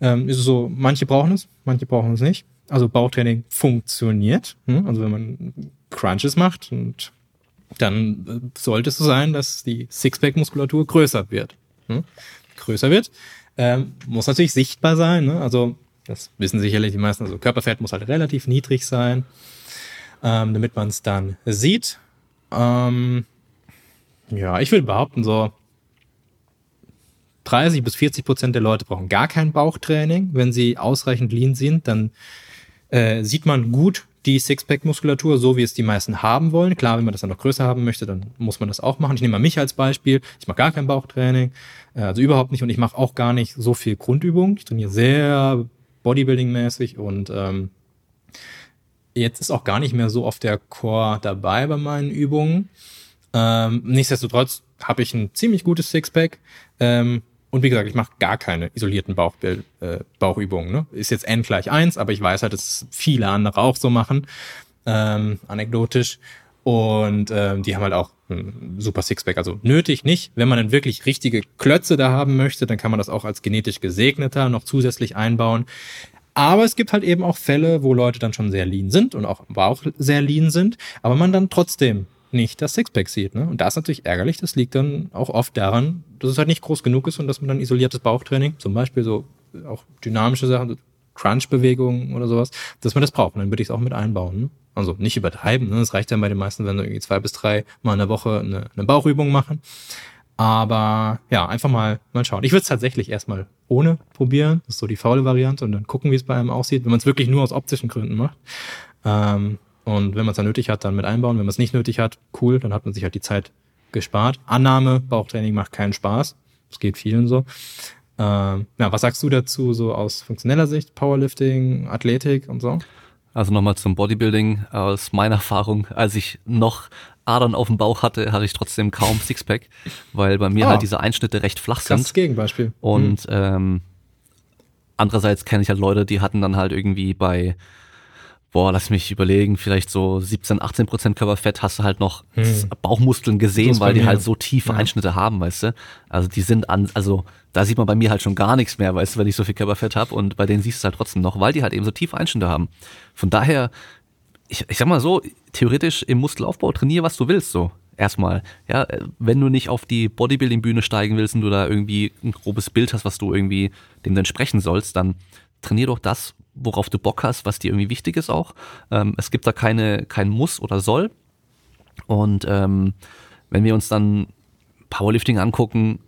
Speaker 2: Ähm, ist so, manche brauchen es, manche brauchen es nicht. Also Bauchtraining funktioniert. Hm? Also wenn man Crunches macht und dann äh, sollte es so sein, dass die Sixpack-Muskulatur größer wird. Hm? Größer wird. Ähm, muss natürlich sichtbar sein. Ne? Also das wissen sicherlich die meisten. Also Körperfett muss halt relativ niedrig sein, ähm, damit man es dann sieht. Ähm, ja, ich würde behaupten, so 30 bis 40 Prozent der Leute brauchen gar kein Bauchtraining. Wenn sie ausreichend lean sind, dann äh, sieht man gut die Sixpack-Muskulatur, so wie es die meisten haben wollen. Klar, wenn man das dann noch größer haben möchte, dann muss man das auch machen. Ich nehme mal mich als Beispiel. Ich mache gar kein Bauchtraining, äh, also überhaupt nicht. Und ich mache auch gar nicht so viel Grundübung. Ich trainiere sehr Bodybuilding-mäßig und ähm, jetzt ist auch gar nicht mehr so oft der Core dabei bei meinen Übungen. Ähm, nichtsdestotrotz habe ich ein ziemlich gutes Sixpack. Ähm, und wie gesagt, ich mache gar keine isolierten Bauchbild, äh, Bauchübungen. Ne? Ist jetzt n gleich eins, aber ich weiß halt, dass viele andere auch so machen, ähm, anekdotisch. Und ähm, die haben halt auch ein super Sixpack. Also nötig nicht. Wenn man dann wirklich richtige Klötze da haben möchte, dann kann man das auch als genetisch gesegneter noch zusätzlich einbauen. Aber es gibt halt eben auch Fälle, wo Leute dann schon sehr lean sind und auch, auch sehr lean sind, aber man dann trotzdem nicht das Sixpack sieht. Ne? Und das ist natürlich ärgerlich. Das liegt dann auch oft daran, dass es halt nicht groß genug ist und dass man dann isoliertes Bauchtraining, zum Beispiel so auch dynamische Sachen, Crunch-Bewegungen oder sowas, dass man das braucht. Und dann würde ich es auch mit einbauen. Ne? Also nicht übertreiben. Ne? Das reicht dann bei den meisten, wenn wir irgendwie zwei bis drei Mal in der Woche eine, eine Bauchübung machen. Aber ja, einfach mal, mal schauen. Ich würde es tatsächlich erstmal ohne probieren. Das ist so die faule Variante und dann gucken, wie es bei einem aussieht, wenn man es wirklich nur aus optischen Gründen macht. Ähm, und wenn man es dann nötig hat, dann mit einbauen. Wenn man es nicht nötig hat, cool, dann hat man sich halt die Zeit gespart. Annahme, Bauchtraining macht keinen Spaß. Das geht vielen so. Ähm, ja, was sagst du dazu, so aus funktioneller Sicht, Powerlifting, Athletik und so?
Speaker 1: Also nochmal zum Bodybuilding. Aus meiner Erfahrung, als ich noch Adern auf dem Bauch hatte, hatte ich trotzdem kaum Sixpack, weil bei mir ah, halt diese Einschnitte recht flach sind. Das
Speaker 2: Gegenbeispiel.
Speaker 1: Und hm. ähm, andererseits kenne ich halt Leute, die hatten dann halt irgendwie bei boah, lass mich überlegen, vielleicht so 17, 18 Prozent Körperfett hast du halt noch hm. Bauchmuskeln gesehen, weil die halt so tiefe ja. Einschnitte haben, weißt du? Also die sind an, also da sieht man bei mir halt schon gar nichts mehr, weißt du, wenn ich so viel Körperfett habe und bei denen siehst du es halt trotzdem noch, weil die halt eben so tiefe Einschnitte haben. Von daher, ich, ich sag mal so, theoretisch im Muskelaufbau trainier, was du willst, so. Erstmal, ja, wenn du nicht auf die Bodybuilding-Bühne steigen willst und du da irgendwie ein grobes Bild hast, was du irgendwie dem entsprechen sollst, dann trainier doch das, worauf du Bock hast, was dir irgendwie wichtig ist auch. Ähm, es gibt da keine, kein Muss oder Soll. Und ähm, wenn wir uns dann Powerlifting angucken,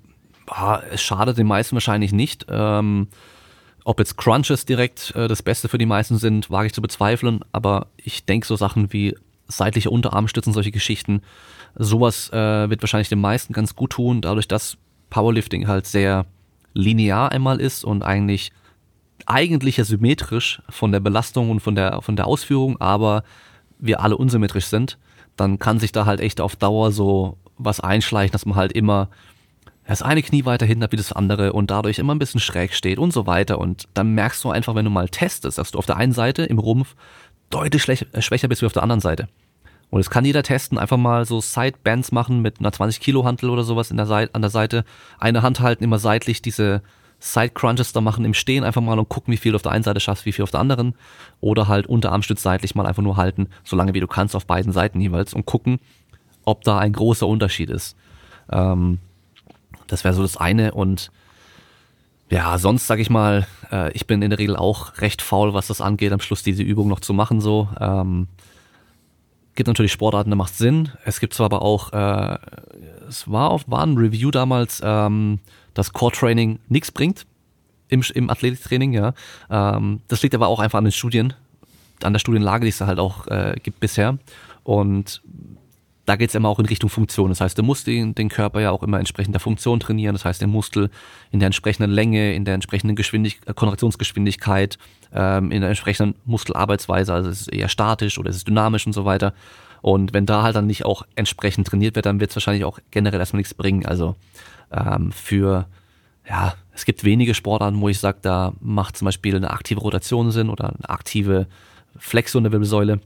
Speaker 1: boah, es schadet den meisten wahrscheinlich nicht. Ähm, ob jetzt Crunches direkt äh, das Beste für die meisten sind, wage ich zu bezweifeln. Aber ich denke, so Sachen wie seitliche Unterarmstützen, solche Geschichten, sowas äh, wird wahrscheinlich den meisten ganz gut tun, dadurch, dass Powerlifting halt sehr linear einmal ist und eigentlich eigentlich ja symmetrisch von der Belastung und von der, von der Ausführung, aber wir alle unsymmetrisch sind, dann kann sich da halt echt auf Dauer so was einschleichen, dass man halt immer das eine Knie weiter hinten hat wie das andere und dadurch immer ein bisschen schräg steht und so weiter. Und dann merkst du einfach, wenn du mal testest, dass du auf der einen Seite im Rumpf deutlich äh, schwächer bist wie auf der anderen Seite. Und es kann jeder testen, einfach mal so Sidebands machen mit einer 20 Kilo Hantel oder sowas in der Seite, an der Seite. Eine Hand halten, immer seitlich diese Side-Crunches da machen im Stehen einfach mal und gucken, wie viel du auf der einen Seite schaffst, wie viel auf der anderen. Oder halt Unterarmstütz seitlich mal einfach nur halten, so lange wie du kannst auf beiden Seiten jeweils und gucken, ob da ein großer Unterschied ist. Ähm, das wäre so das eine und ja, sonst sag ich mal, äh, ich bin in der Regel auch recht faul, was das angeht, am Schluss diese Übung noch zu machen so. Ähm, gibt natürlich Sportarten, da macht Sinn. Es gibt zwar aber auch, äh, es war, auf, war ein Review damals, ähm, dass Core Training nichts bringt im, im Athletiktraining, ja. Ähm, das liegt aber auch einfach an den Studien, an der Studienlage, die es da halt auch äh, gibt bisher. Und da geht es immer auch in Richtung Funktion. Das heißt, du musst den, den Körper ja auch immer entsprechend der Funktion trainieren. Das heißt, den Muskel in der entsprechenden Länge, in der entsprechenden Geschwindig äh, Kontraktionsgeschwindigkeit, ähm, in der entsprechenden Muskelarbeitsweise. Also es ist eher statisch oder es ist dynamisch und so weiter. Und wenn da halt dann nicht auch entsprechend trainiert wird, dann wird es wahrscheinlich auch generell erstmal nichts bringen. Also ähm, für, ja, es gibt wenige Sportarten, wo ich sage, da macht zum Beispiel eine aktive Rotation Sinn oder eine aktive Flexion der Wirbelsäule.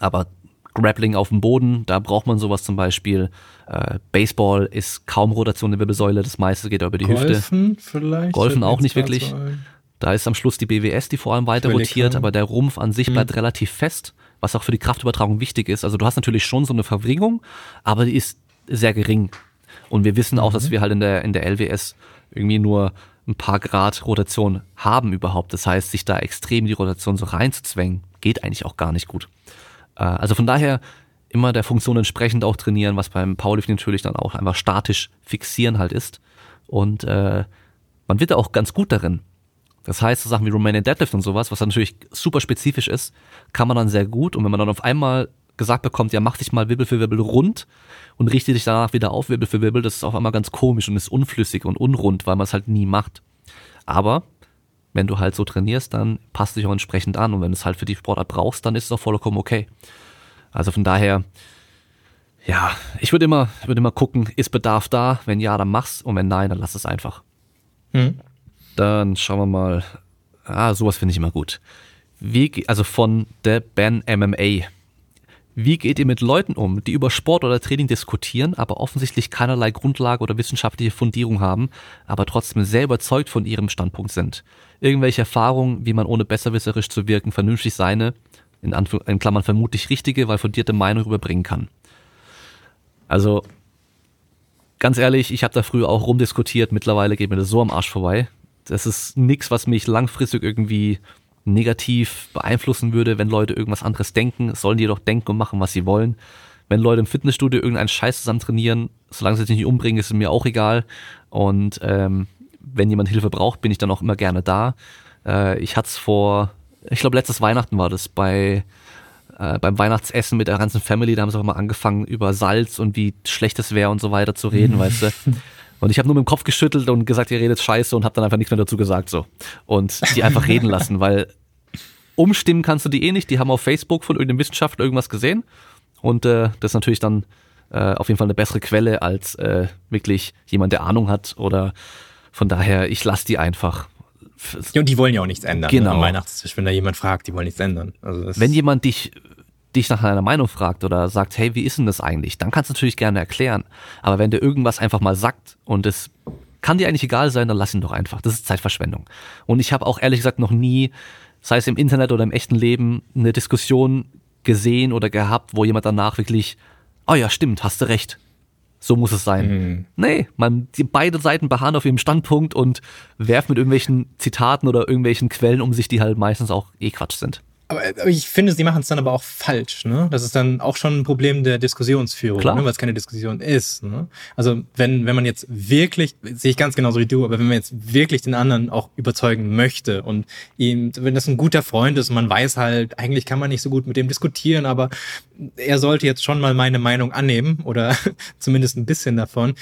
Speaker 1: Aber Grappling auf dem Boden, da braucht man sowas zum Beispiel. Äh, Baseball ist kaum Rotation der Wirbelsäule, das meiste geht über die
Speaker 2: Golfen
Speaker 1: Hüfte.
Speaker 2: Golfen vielleicht?
Speaker 1: Golfen auch nicht wirklich. Da ist am Schluss die BWS, die vor allem weiter rotiert, aber der Rumpf an sich bleibt hm. relativ fest, was auch für die Kraftübertragung wichtig ist. Also du hast natürlich schon so eine Verwringung, aber die ist sehr gering. Und wir wissen auch, mhm. dass wir halt in der, in der LWS irgendwie nur ein paar Grad Rotation haben überhaupt. Das heißt, sich da extrem die Rotation so reinzuzwängen, geht eigentlich auch gar nicht gut. Äh, also von daher immer der Funktion entsprechend auch trainieren, was beim Powerlifting natürlich dann auch einfach statisch fixieren halt ist. Und äh, man wird da auch ganz gut darin. Das heißt, so Sachen wie Romanian Deadlift und sowas, was natürlich super spezifisch ist, kann man dann sehr gut. Und wenn man dann auf einmal gesagt bekommt, ja, mach dich mal Wirbel für Wirbel rund und richte dich danach wieder auf Wirbel für Wirbel, das ist auf einmal ganz komisch und ist unflüssig und unrund, weil man es halt nie macht. Aber wenn du halt so trainierst, dann passt dich auch entsprechend an. Und wenn du es halt für die Sportart brauchst, dann ist es auch vollkommen okay. Also von daher, ja, ich würde immer, ich würde immer gucken, ist Bedarf da? Wenn ja, dann mach's. Und wenn nein, dann lass es einfach. Hm. Dann schauen wir mal. Ah, sowas finde ich immer gut. Wie, also von The Ben MMA. Wie geht ihr mit Leuten um, die über Sport oder Training diskutieren, aber offensichtlich keinerlei Grundlage oder wissenschaftliche Fundierung haben, aber trotzdem sehr überzeugt von ihrem Standpunkt sind? Irgendwelche Erfahrungen, wie man ohne besserwisserisch zu wirken vernünftig seine, in, Anführ in Klammern vermutlich richtige, weil fundierte Meinung überbringen kann? Also, ganz ehrlich, ich habe da früher auch rumdiskutiert, mittlerweile geht mir das so am Arsch vorbei. Das ist nichts, was mich langfristig irgendwie negativ beeinflussen würde, wenn Leute irgendwas anderes denken. Sollen die doch denken und machen, was sie wollen. Wenn Leute im Fitnessstudio irgendeinen Scheiß zusammen trainieren, solange sie sich nicht umbringen, ist es mir auch egal. Und ähm, wenn jemand Hilfe braucht, bin ich dann auch immer gerne da. Äh, ich hatte es vor, ich glaube letztes Weihnachten war das bei äh, beim Weihnachtsessen mit der ganzen Family, da haben sie auch mal angefangen über Salz und wie schlecht es wäre und so weiter zu reden, weißt du. Und ich habe nur mit dem Kopf geschüttelt und gesagt, ihr redet scheiße und habe dann einfach nichts mehr dazu gesagt so. Und die einfach reden lassen, weil umstimmen kannst du die eh nicht. Die haben auf Facebook von irgendeinem Wissenschaftler irgendwas gesehen. Und äh, das ist natürlich dann äh, auf jeden Fall eine bessere Quelle als äh, wirklich jemand, der Ahnung hat. Oder von daher, ich lasse die einfach.
Speaker 2: Ja, und die wollen ja auch nichts ändern.
Speaker 1: Genau. Ne?
Speaker 2: Am Weihnachtstisch, wenn da jemand fragt, die wollen nichts ändern.
Speaker 1: Also wenn jemand dich dich nach deiner Meinung fragt oder sagt, hey, wie ist denn das eigentlich? Dann kannst du natürlich gerne erklären. Aber wenn der irgendwas einfach mal sagt und es kann dir eigentlich egal sein, dann lass ihn doch einfach. Das ist Zeitverschwendung. Und ich habe auch ehrlich gesagt noch nie, sei es im Internet oder im echten Leben, eine Diskussion gesehen oder gehabt, wo jemand danach wirklich, oh ja, stimmt, hast du recht. So muss es sein. Mhm. Nee, man, die, beide Seiten beharren auf ihrem Standpunkt und werfen mit irgendwelchen Zitaten oder irgendwelchen Quellen um sich, die halt meistens auch eh Quatsch sind.
Speaker 2: Aber ich finde, sie machen es dann aber auch falsch. Ne? Das ist dann auch schon ein Problem der Diskussionsführung, ne? weil es keine Diskussion ist. Ne? Also wenn, wenn man jetzt wirklich, sehe ich ganz genauso wie du, aber wenn man jetzt wirklich den anderen auch überzeugen möchte und ihm, wenn das ein guter Freund ist und man weiß halt, eigentlich kann man nicht so gut mit dem diskutieren, aber er sollte jetzt schon mal meine Meinung annehmen oder zumindest ein bisschen davon,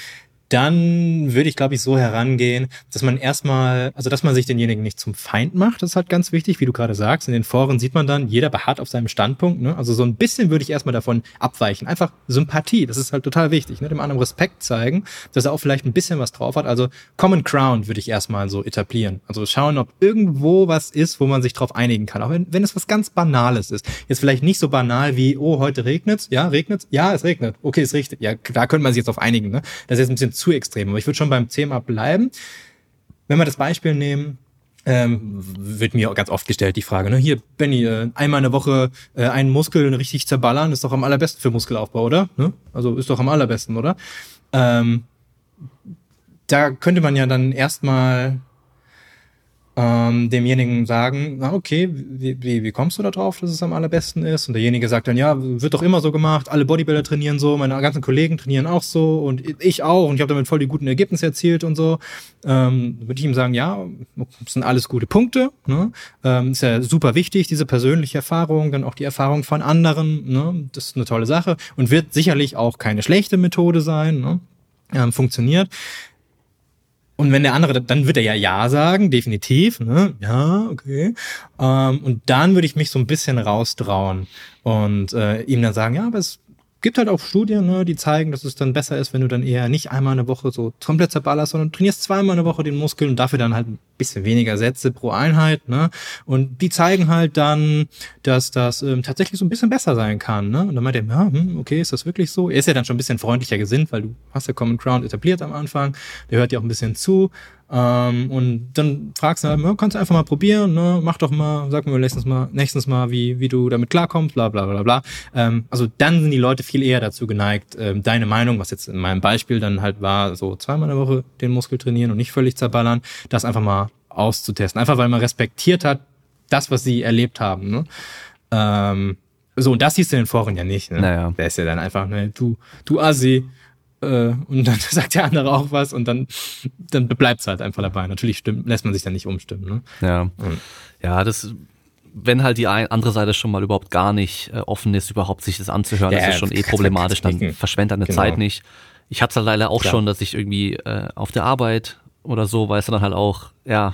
Speaker 2: dann würde ich, glaube ich, so herangehen, dass man erstmal, also dass man sich denjenigen nicht zum Feind macht, das ist halt ganz wichtig, wie du gerade sagst. In den Foren sieht man dann, jeder beharrt auf seinem Standpunkt. Ne? Also so ein bisschen würde ich erstmal davon abweichen. Einfach Sympathie, das ist halt total wichtig. Ne? Dem anderen Respekt zeigen, dass er auch vielleicht ein bisschen was drauf hat. Also Common Ground würde ich erstmal so etablieren. Also schauen, ob irgendwo was ist, wo man sich drauf einigen kann. Auch wenn, wenn es was ganz Banales ist. Jetzt vielleicht nicht so banal wie, oh, heute regnet's. Ja, regnet's? Ja, es regnet. Okay, es regnet. Ja, da könnte man sich jetzt auf einigen. Ne? Das ist jetzt ein bisschen zu extrem. Aber ich würde schon beim Thema bleiben. Wenn wir das Beispiel nehmen, ähm, wird mir ganz oft gestellt die Frage, ne, hier, Benny, äh, einmal in der Woche äh, einen Muskel richtig zerballern, ist doch am allerbesten für Muskelaufbau, oder? Ne? Also ist doch am allerbesten, oder? Ähm, da könnte man ja dann erstmal ähm, demjenigen sagen, na okay, wie, wie, wie kommst du da drauf, dass es am allerbesten ist? Und derjenige sagt dann, ja, wird doch immer so gemacht, alle Bodybuilder trainieren so, meine ganzen Kollegen trainieren auch so und ich auch und ich habe damit voll die guten Ergebnisse erzielt und so. Ähm, würde ich ihm sagen, ja, das sind alles gute Punkte. Ne? Ähm, ist ja super wichtig, diese persönliche Erfahrung, dann auch die Erfahrung von anderen. Ne? Das ist eine tolle Sache und wird sicherlich auch keine schlechte Methode sein. Ne? Ähm, funktioniert. Und wenn der andere, dann wird er ja Ja sagen, definitiv. Ne? Ja, okay. Ähm, und dann würde ich mich so ein bisschen raustrauen und äh, ihm dann sagen, ja, aber es gibt halt auch Studien, ne, die zeigen, dass es dann besser ist, wenn du dann eher nicht einmal eine Woche so komplett zerballerst, sondern trainierst zweimal eine Woche den Muskel und dafür dann halt ein bisschen weniger Sätze pro Einheit. Ne? Und die zeigen halt dann, dass das ähm, tatsächlich so ein bisschen besser sein kann. Ne? Und dann meint er, ja, hm, okay, ist das wirklich so? Er ist ja dann schon ein bisschen freundlicher gesinnt, weil du hast ja Common Ground etabliert am Anfang. Der hört dir auch ein bisschen zu. Ähm, und dann fragst du halt, kannst du einfach mal probieren, ne? mach doch mal, sag mir nächstes Mal, nächstes Mal, wie, wie du damit klarkommst, bla bla bla bla. Ähm, also dann sind die Leute viel eher dazu geneigt, ähm, deine Meinung, was jetzt in meinem Beispiel dann halt war, so zweimal in der Woche den Muskel trainieren und nicht völlig zerballern, das einfach mal auszutesten. Einfach weil man respektiert hat, das, was sie erlebt haben. Ne? Ähm, so, und das siehst du in den Foren ja nicht. Ne?
Speaker 1: Naja.
Speaker 2: Der ist ja dann einfach, ne, du, du Assi, äh, und dann sagt der andere auch was und dann, dann bleibt es halt einfach dabei. Natürlich stimmt, lässt man sich dann nicht umstimmen. Ne?
Speaker 1: Ja. Ja, das, wenn halt die andere Seite schon mal überhaupt gar nicht äh, offen ist, überhaupt sich das anzuhören,
Speaker 2: Ja,
Speaker 1: das ist schon eh problematisch, dann verschwendet deine
Speaker 2: Genau.
Speaker 1: Zeit nicht. Ich hatte es halt leider auch
Speaker 2: Klar.
Speaker 1: schon, dass ich irgendwie äh, auf der Arbeit oder so, weißt du, dann halt auch, ja,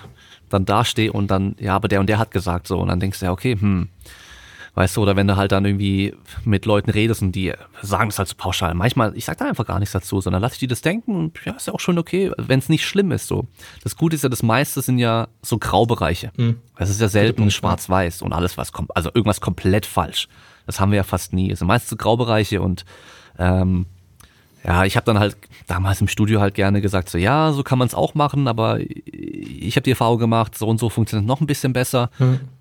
Speaker 1: dann dastehe und dann, ja, aber der und der hat gesagt so und dann denkst du ja, okay, hm, weißt du, oder wenn du halt dann irgendwie mit Leuten redest und die sagen das halt so pauschal. Manchmal, ich sag da einfach gar nichts dazu, sondern lass ich die das denken und ja, ist ja auch schon okay, wenn es nicht schlimm ist so. Das Gute ist ja, das meiste sind ja so Graubereiche.
Speaker 2: Hm.
Speaker 1: Es ist ja selten schwarz-weiß und alles was kommt, also irgendwas komplett falsch. Das haben wir ja fast nie. Es sind meist so Graubereiche und ähm, ja, ich habe dann halt damals im Studio halt gerne gesagt, so ja, so kann man es auch machen, aber ich habe die Erfahrung gemacht, so und so funktioniert noch ein bisschen besser.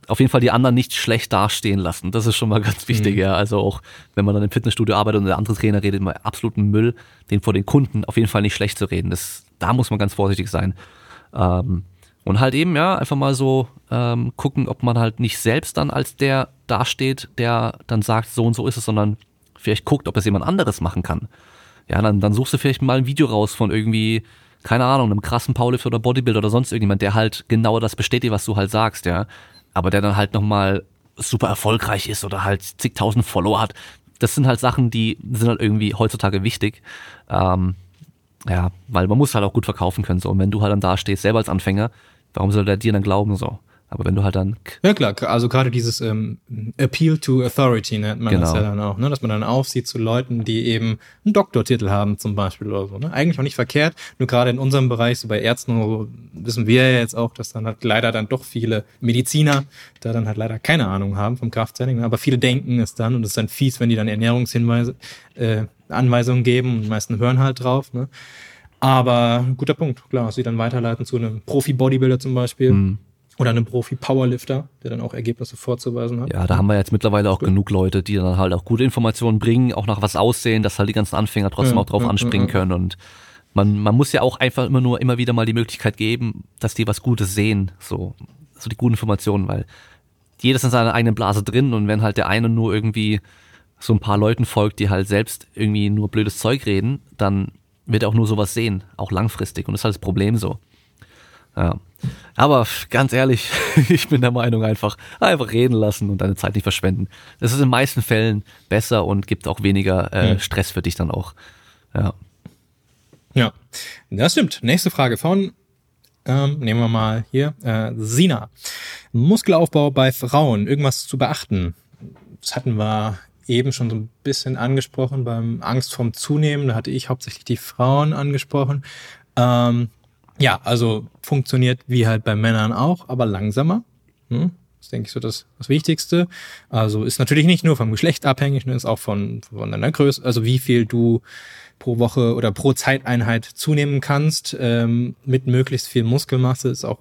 Speaker 1: Auf jeden Fall die anderen nicht schlecht dastehen lassen. Das ist schon mal ganz wichtig, ja. Also auch wenn man dann im Fitnessstudio arbeitet und der andere Trainer redet immer absoluten Müll, den vor den Kunden auf jeden Fall nicht schlecht zu reden. Das, da muss man ganz vorsichtig sein. Ähm, und halt eben, ja, einfach mal so ähm, gucken, ob man halt nicht selbst dann als der dasteht, der dann sagt, so und so ist es, sondern vielleicht guckt, ob es jemand anderes machen kann. Ja, dann, dann suchst du vielleicht mal ein Video raus von irgendwie, keine Ahnung, einem krassen Powerlifter oder Bodybuilder oder sonst irgendjemand, der halt genau das bestätigt, was du halt sagst, ja. Aber der dann halt nochmal super erfolgreich ist oder halt zigtausend Follower hat. Das sind halt Sachen, die sind halt irgendwie heutzutage wichtig. Ähm, ja, weil man muss halt auch gut verkaufen können, so. Und wenn du halt dann da stehst, selber als Anfänger, warum soll der dir dann glauben, so? Aber wenn du halt dann,
Speaker 2: Ja klar, also gerade dieses ähm, Appeal to Authority nennt man das
Speaker 1: Genau.
Speaker 2: ja dann auch, ne? dass man dann aufsieht zu Leuten, die eben einen Doktortitel haben zum Beispiel oder so. Ne? Eigentlich auch nicht verkehrt, nur gerade in unserem Bereich, so bei Ärzten so, wissen wir ja jetzt auch, dass dann halt leider dann doch viele Mediziner da dann halt leider keine Ahnung haben vom Krafttraining, ne? aber viele denken es dann und es ist dann fies, wenn die dann Ernährungshinweise, äh, Anweisungen geben und die meisten hören halt drauf. Ne? Aber guter Punkt, klar, sie dann weiterleiten zu einem Profi-Bodybuilder zum Beispiel.
Speaker 1: hm,
Speaker 2: Oder einem Profi-Powerlifter, der dann auch Ergebnisse vorzuweisen hat.
Speaker 1: ja, da haben wir jetzt mittlerweile auch genug Leute, die dann halt auch gute Informationen bringen, auch nach was aussehen, dass halt die ganzen Anfänger trotzdem
Speaker 2: Ja,
Speaker 1: auch drauf
Speaker 2: ja,
Speaker 1: anspringen
Speaker 2: ja,
Speaker 1: können und man, man muss ja auch einfach immer nur immer wieder mal die Möglichkeit geben, dass die was Gutes sehen, so, so die guten Informationen, weil jeder ist in seiner eigenen Blase drin und wenn halt der eine nur irgendwie so ein paar Leuten folgt, die halt selbst irgendwie nur blödes Zeug reden, dann wird er auch nur sowas sehen, auch langfristig und das ist halt das Problem so. Ja. Aber ganz ehrlich, ich bin der Meinung einfach, einfach reden lassen und deine Zeit nicht verschwenden. Das ist in den meisten Fällen besser und gibt auch weniger äh,
Speaker 2: Hm.
Speaker 1: Stress für dich dann auch. Ja.
Speaker 2: Ja, das stimmt. Nächste Frage von, ähm, nehmen wir mal hier, äh, Sina. Muskelaufbau bei Frauen, irgendwas zu beachten. Das hatten wir eben schon so ein bisschen angesprochen beim Angst vorm Zunehmen. Da hatte ich hauptsächlich die Frauen angesprochen. Ähm, ja, also funktioniert wie halt bei Männern auch, aber langsamer. Hm? Das ist, denke ich, so das, das Wichtigste. Also ist natürlich nicht nur vom Geschlecht abhängig, ne, ist auch von, von deiner Größe, also wie viel du pro Woche oder pro Zeiteinheit zunehmen kannst, ähm, mit möglichst viel Muskelmasse, ist auch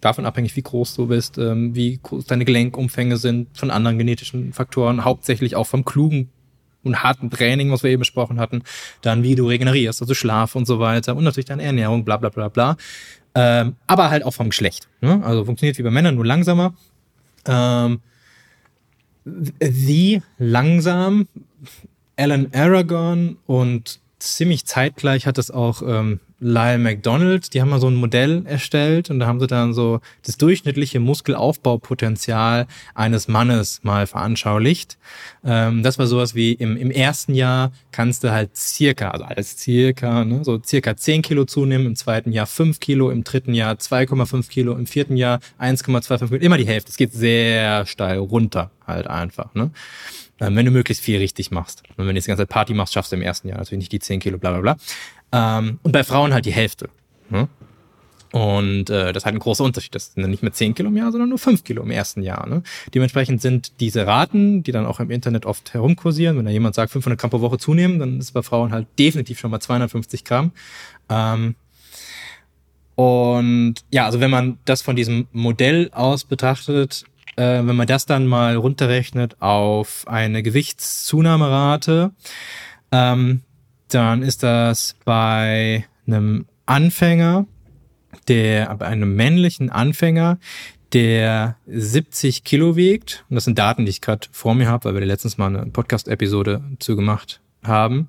Speaker 2: davon abhängig, wie groß du bist, ähm, wie groß deine Gelenkumfänge sind, von anderen genetischen Faktoren, hauptsächlich auch vom klugen und harten Training, was wir eben besprochen hatten, dann wie du regenerierst, also Schlaf und so weiter und natürlich deine Ernährung, bla bla bla bla. ähm, aber halt auch vom Geschlecht. Ne? Also funktioniert wie bei Männern, nur langsamer. Ähm, wie langsam Alan Aragon und ziemlich zeitgleich hat es auch ähm, Lyle McDonald, die haben mal so ein Modell erstellt und da haben sie dann so das durchschnittliche Muskelaufbaupotenzial eines Mannes mal veranschaulicht. Ähm, das war sowas wie im, im ersten Jahr kannst du halt circa, also alles circa, ne, so circa 10 Kilo zunehmen, im zweiten Jahr 5 Kilo, im dritten Jahr 2,5 Kilo, im vierten Jahr 1,25 Kilo, immer die Hälfte. Es geht sehr steil runter halt einfach. Ne? Ähm, wenn du möglichst viel richtig machst. Und wenn du jetzt die ganze Zeit Party machst, schaffst du im ersten Jahr natürlich nicht die 10 Kilo, bla bla bla. Ähm, und bei Frauen halt die Hälfte. Und äh, das ist halt ein großer Unterschied. Das sind nicht mehr 10 Kilo im Jahr, sondern nur 5 Kilo im ersten Jahr. Ne? Dementsprechend sind diese Raten, die dann auch im Internet oft herumkursieren, wenn da jemand sagt, 500 Gramm pro Woche zunehmen, dann ist bei Frauen halt definitiv schon mal 250 Gramm. Ähm, und ja, also wenn man das von diesem Modell aus betrachtet, äh, wenn man das dann mal runterrechnet auf eine Gewichtszunahmerate, ähm, dann ist das bei einem Anfänger, der, bei einem männlichen Anfänger, der 70 Kilo wiegt, und das sind Daten, die ich gerade vor mir habe, weil wir letztens mal eine Podcast-Episode zu gemacht haben,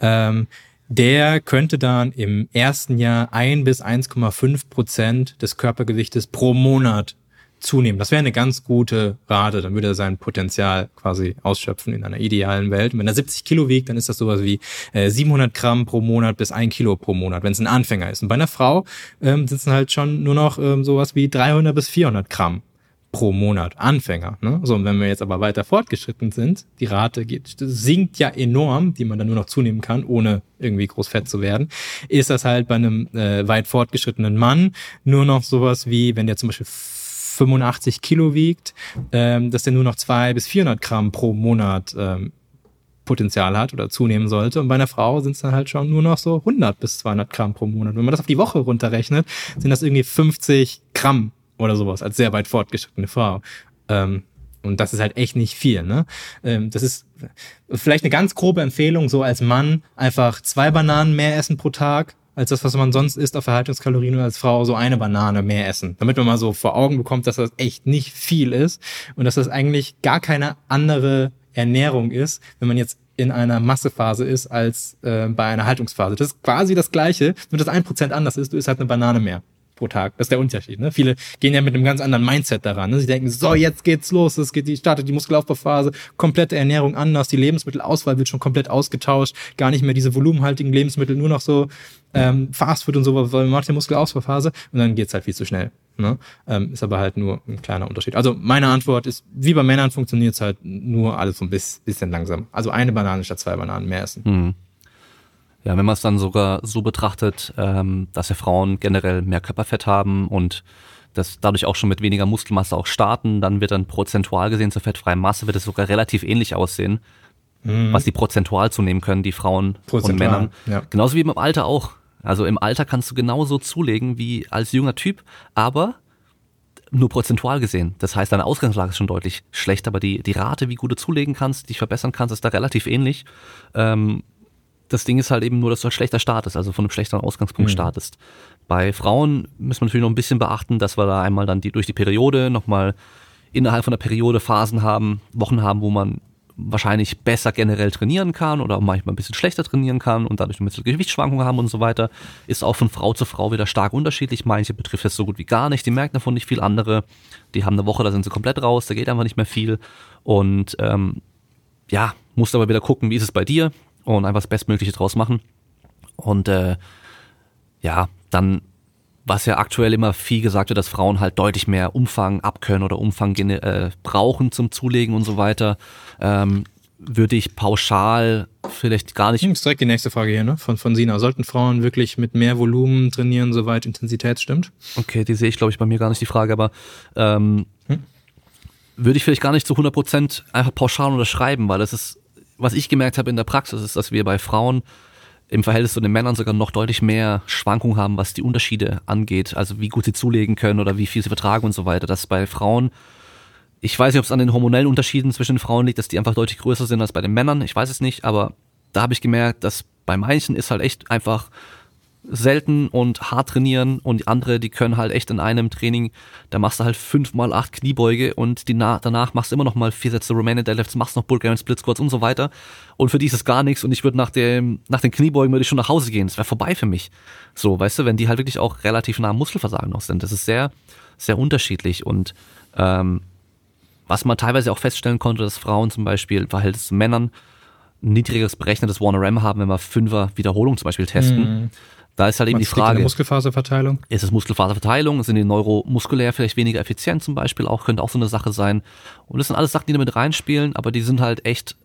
Speaker 2: ähm, der könnte dann im ersten Jahr ein bis 1,5 Prozent des Körpergewichtes pro Monat zunehmen. Das wäre eine ganz gute Rate. Dann würde er sein Potenzial quasi ausschöpfen in einer idealen Welt. Und wenn er 70 Kilo wiegt, dann ist das sowas wie äh, 700 Gramm pro Monat bis ein Kilo pro Monat, wenn es ein Anfänger ist. Und bei einer Frau ähm, sind es halt schon nur noch ähm, sowas wie 300 bis 400 Gramm pro Monat Anfänger. Ne? So, und wenn wir jetzt aber weiter fortgeschritten sind, die Rate geht, sinkt ja enorm, die man dann nur noch zunehmen kann, ohne irgendwie groß fett zu werden, ist das halt bei einem äh, weit fortgeschrittenen Mann nur noch sowas wie, wenn der zum Beispiel 85 Kilo wiegt, ähm, dass der nur noch 200 bis 400 Gramm pro Monat ähm, Potenzial hat oder zunehmen sollte. Und bei einer Frau sind es dann halt schon nur noch so 100 bis 200 Gramm pro Monat. Wenn man das auf die Woche runterrechnet, sind das irgendwie 50 Gramm oder sowas als sehr weit fortgeschrittene Frau. Ähm, und das ist halt echt nicht viel. Ne? Ähm, das ist vielleicht eine ganz grobe Empfehlung, so als Mann einfach zwei Bananen mehr essen pro Tag als das, was man sonst isst auf Erhaltungskalorien und als Frau so eine Banane mehr essen. Damit man mal so vor Augen bekommt, dass das echt nicht viel ist und dass das eigentlich gar keine andere Ernährung ist, wenn man jetzt in einer Massephase ist als äh, bei einer Haltungsphase. Das ist quasi das Gleiche, nur dass ein Prozent anders ist, du isst halt eine Banane mehr pro Tag. Das ist der Unterschied. Ne? Viele gehen ja mit einem ganz anderen Mindset daran. Ne? Sie denken, so, jetzt geht's los, es geht, die startet die Muskelaufbauphase, komplette Ernährung anders, die Lebensmittelauswahl wird schon komplett ausgetauscht, gar nicht mehr diese volumenhaltigen Lebensmittel, nur noch so ähm, Fastfood und so, weil man macht ja Muskelausbauphase und dann geht's halt viel zu schnell. Ne? Ähm, ist aber halt nur ein kleiner Unterschied. Also meine Antwort ist, wie bei Männern funktioniert's halt nur alles so ein bisschen langsam. Also eine Banane statt zwei Bananen mehr essen.
Speaker 1: Mhm. Ja, wenn man es dann sogar so betrachtet, ähm, dass ja Frauen generell mehr Körperfett haben und das dadurch auch schon mit weniger Muskelmasse auch starten, dann wird dann prozentual gesehen zur fettfreien Masse wird es sogar relativ ähnlich aussehen, mhm. was die prozentual zunehmen können, die Frauen und Männern. Ja. Genauso wie im Alter auch. Also im Alter kannst du genauso zulegen wie als junger Typ, aber nur prozentual gesehen. Das heißt, deine Ausgangslage ist schon deutlich schlechter, aber die, die Rate, wie gut du zulegen kannst, dich verbessern kannst, ist da relativ ähnlich. Ähm, das Ding ist halt eben nur, dass du halt schlechter startest, also von einem schlechteren Ausgangspunkt mhm. startest. Bei Frauen müssen wir natürlich noch ein bisschen beachten, dass wir da einmal dann die, durch die Periode nochmal innerhalb von der Periode Phasen haben, Wochen haben, wo man wahrscheinlich besser generell trainieren kann oder manchmal ein bisschen schlechter trainieren kann und dadurch ein bisschen Gewichtsschwankungen haben und so weiter, ist auch von Frau zu Frau wieder stark unterschiedlich. Manche betrifft es so gut wie gar nicht, die merken davon nicht viel andere. Die haben eine Woche, da sind sie komplett raus, da geht einfach nicht mehr viel. Und ähm, ja, musst aber wieder gucken, wie ist es bei dir und einfach das Bestmögliche draus machen. Und äh, ja, dann, was ja aktuell immer viel gesagt wird, dass Frauen halt deutlich mehr Umfang abkönnen oder Umfang äh, brauchen zum Zulegen und so weiter, ähm, würde ich pauschal vielleicht gar nicht.
Speaker 2: Das ist direkt die nächste Frage hier, ne? Von, von Sina. Sollten Frauen wirklich mit mehr Volumen trainieren, soweit Intensität stimmt?
Speaker 1: Okay, die sehe ich, glaube ich, bei mir gar nicht die Frage, aber ähm, hm? würde ich vielleicht gar nicht zu 100 Prozent einfach pauschal unterschreiben, weil das ist was ich gemerkt habe in der Praxis, ist, dass wir bei Frauen im Verhältnis zu den Männern sogar noch deutlich mehr Schwankungen haben, was die Unterschiede angeht. Also wie gut sie zulegen können oder wie viel sie vertragen und so weiter. Dass bei Frauen, ich weiß nicht, ob es an den hormonellen Unterschieden zwischen den Frauen liegt, dass die einfach deutlich größer sind als bei den Männern. Ich weiß es nicht, aber da habe ich gemerkt, dass bei manchen ist halt echt einfach selten und hart trainieren und andere, die können halt echt in einem Training, da machst du halt fünf mal acht Kniebeuge und die danach machst du immer noch mal vier Sätze Romanian Deadlifts, machst noch Bulgarian Split Squats und so weiter. Und für die ist es gar nichts und ich würde nach dem, nach den Kniebeugen würde ich schon nach Hause gehen. Das wäre vorbei für mich. So, weißt du, wenn die halt wirklich auch relativ nah am Muskelversagen noch sind. Das ist sehr, sehr unterschiedlich und ähm, was man teilweise auch feststellen konnte, dass Frauen zum Beispiel im Verhältnis zu Männern niedrigeres berechnetes Warner RAM haben, wenn wir Fünfer Wiederholung zum Beispiel testen. Mhm. Da ist halt eben die Frage.
Speaker 2: Muskelfaserverteilung?
Speaker 1: Ist es Muskelfaserverteilung? Sind die neuromuskulär vielleicht weniger effizient zum Beispiel auch? Könnte auch so eine Sache sein. Und das sind alles Sachen, die da mit reinspielen, aber die sind halt echt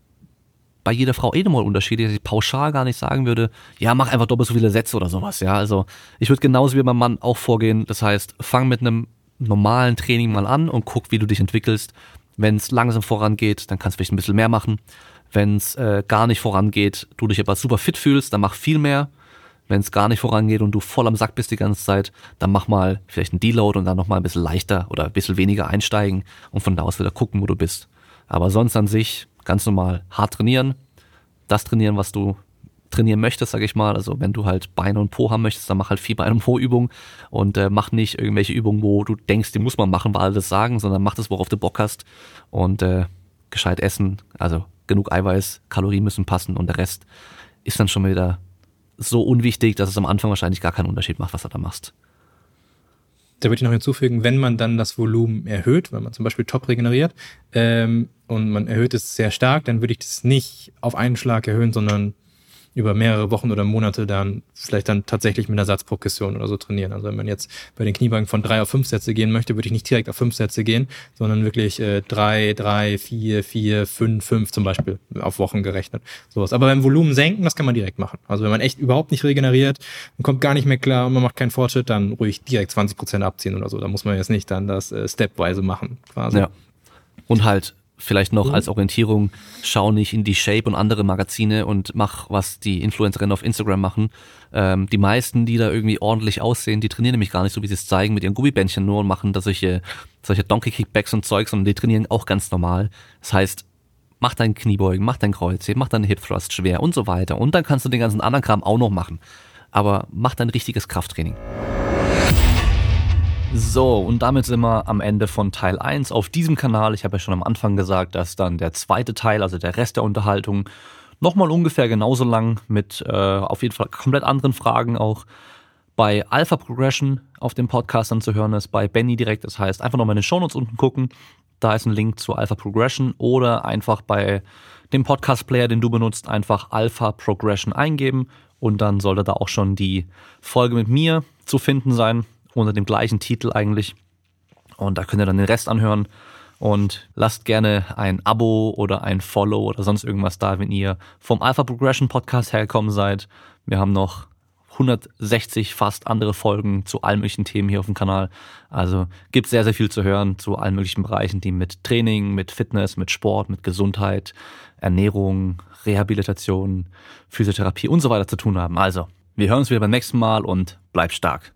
Speaker 1: bei jeder Frau eh nochmal unterschiedlich, dass ich pauschal gar nicht sagen würde, ja, mach einfach doppelt so viele Sätze oder sowas, ja. Also ich würde genauso wie beim Mann auch vorgehen. Das heißt, fang mit einem normalen Training mal an und guck, wie du dich entwickelst. Wenn es langsam vorangeht, dann kannst du vielleicht ein bisschen mehr machen. Wenn es äh, gar nicht vorangeht, du dich aber super fit fühlst, dann mach viel mehr. Wenn es gar nicht vorangeht und du voll am Sack bist die ganze Zeit, dann mach mal vielleicht einen Deload und dann nochmal ein bisschen leichter oder ein bisschen weniger einsteigen und von da aus wieder gucken, wo du bist. Aber sonst an sich ganz normal hart trainieren, das trainieren, was du trainieren möchtest, sag ich mal. Also wenn du halt Beine und Po haben möchtest, dann mach halt viel Beine und Po Übungen und äh, mach nicht irgendwelche Übungen, wo du denkst, die muss man machen, weil alle das sagen, sondern mach das, worauf du Bock hast und äh, gescheit essen, also genug Eiweiß, Kalorien müssen passen und der Rest ist dann schon wieder so unwichtig, dass es am Anfang wahrscheinlich gar keinen Unterschied macht, was du da machst.
Speaker 2: Da würde ich noch hinzufügen, wenn man dann das Volumen erhöht, wenn man zum Beispiel top regeneriert ähm, und man erhöht es sehr stark, dann würde ich das nicht auf einen Schlag erhöhen, sondern über mehrere Wochen oder Monate dann vielleicht dann tatsächlich mit einer Satzprogression oder so trainieren. Also wenn man jetzt bei den Kniebeugen von drei auf fünf Sätze gehen möchte, würde ich nicht direkt auf fünf Sätze gehen, sondern wirklich äh, drei, drei, vier, vier, fünf, fünf zum Beispiel auf Wochen gerechnet. Sowas. Aber beim Volumen senken, das kann man direkt machen. Also wenn man echt überhaupt nicht regeneriert und kommt gar nicht mehr klar und man macht keinen Fortschritt, dann ruhig direkt 20 Prozent abziehen oder so. Da muss man jetzt nicht dann das äh, stepweise machen, quasi.
Speaker 1: Ja. Und halt Vielleicht noch mhm. als Orientierung, schau nicht in die Shape und andere Magazine und mach, was die Influencerinnen auf Instagram machen. Ähm, die meisten, die da irgendwie ordentlich aussehen, die trainieren nämlich gar nicht so, wie sie es zeigen, mit ihren Gummibändchen nur und machen da solche, solche Donkey Kickbacks und Zeugs, sondern die trainieren auch ganz normal. Das heißt, mach dein Kniebeugen, mach dein Kreuzheben, mach deinen Hip Thrust schwer und so weiter. Und dann kannst du den ganzen anderen Kram auch noch machen. Aber mach dein richtiges Krafttraining. So, und damit sind wir am Ende von Teil 1 auf diesem Kanal. Ich habe ja schon am Anfang gesagt, dass dann der zweite Teil, also der Rest der Unterhaltung, nochmal ungefähr genauso lang mit äh, auf jeden Fall komplett anderen Fragen auch bei Alpha Progression auf dem Podcast dann zu hören ist, bei Benny direkt. Das heißt, einfach nochmal in den Shownotes unten gucken. Da ist ein Link zu Alpha Progression oder einfach bei dem Podcast-Player, den du benutzt, einfach Alpha Progression eingeben und dann sollte da auch schon die Folge mit mir zu finden sein unter dem gleichen Titel eigentlich. Und da könnt ihr dann den Rest anhören. Und lasst gerne ein Abo oder ein Follow oder sonst irgendwas da, wenn ihr vom Alpha Progression Podcast hergekommen seid. Wir haben noch 160 fast andere Folgen zu allen möglichen Themen hier auf dem Kanal. Also gibt sehr, sehr viel zu hören zu allen möglichen Bereichen, die mit Training, mit Fitness, mit Sport, mit Gesundheit, Ernährung, Rehabilitation, Physiotherapie und so weiter zu tun haben. Also, wir hören uns wieder beim nächsten Mal und bleibt stark.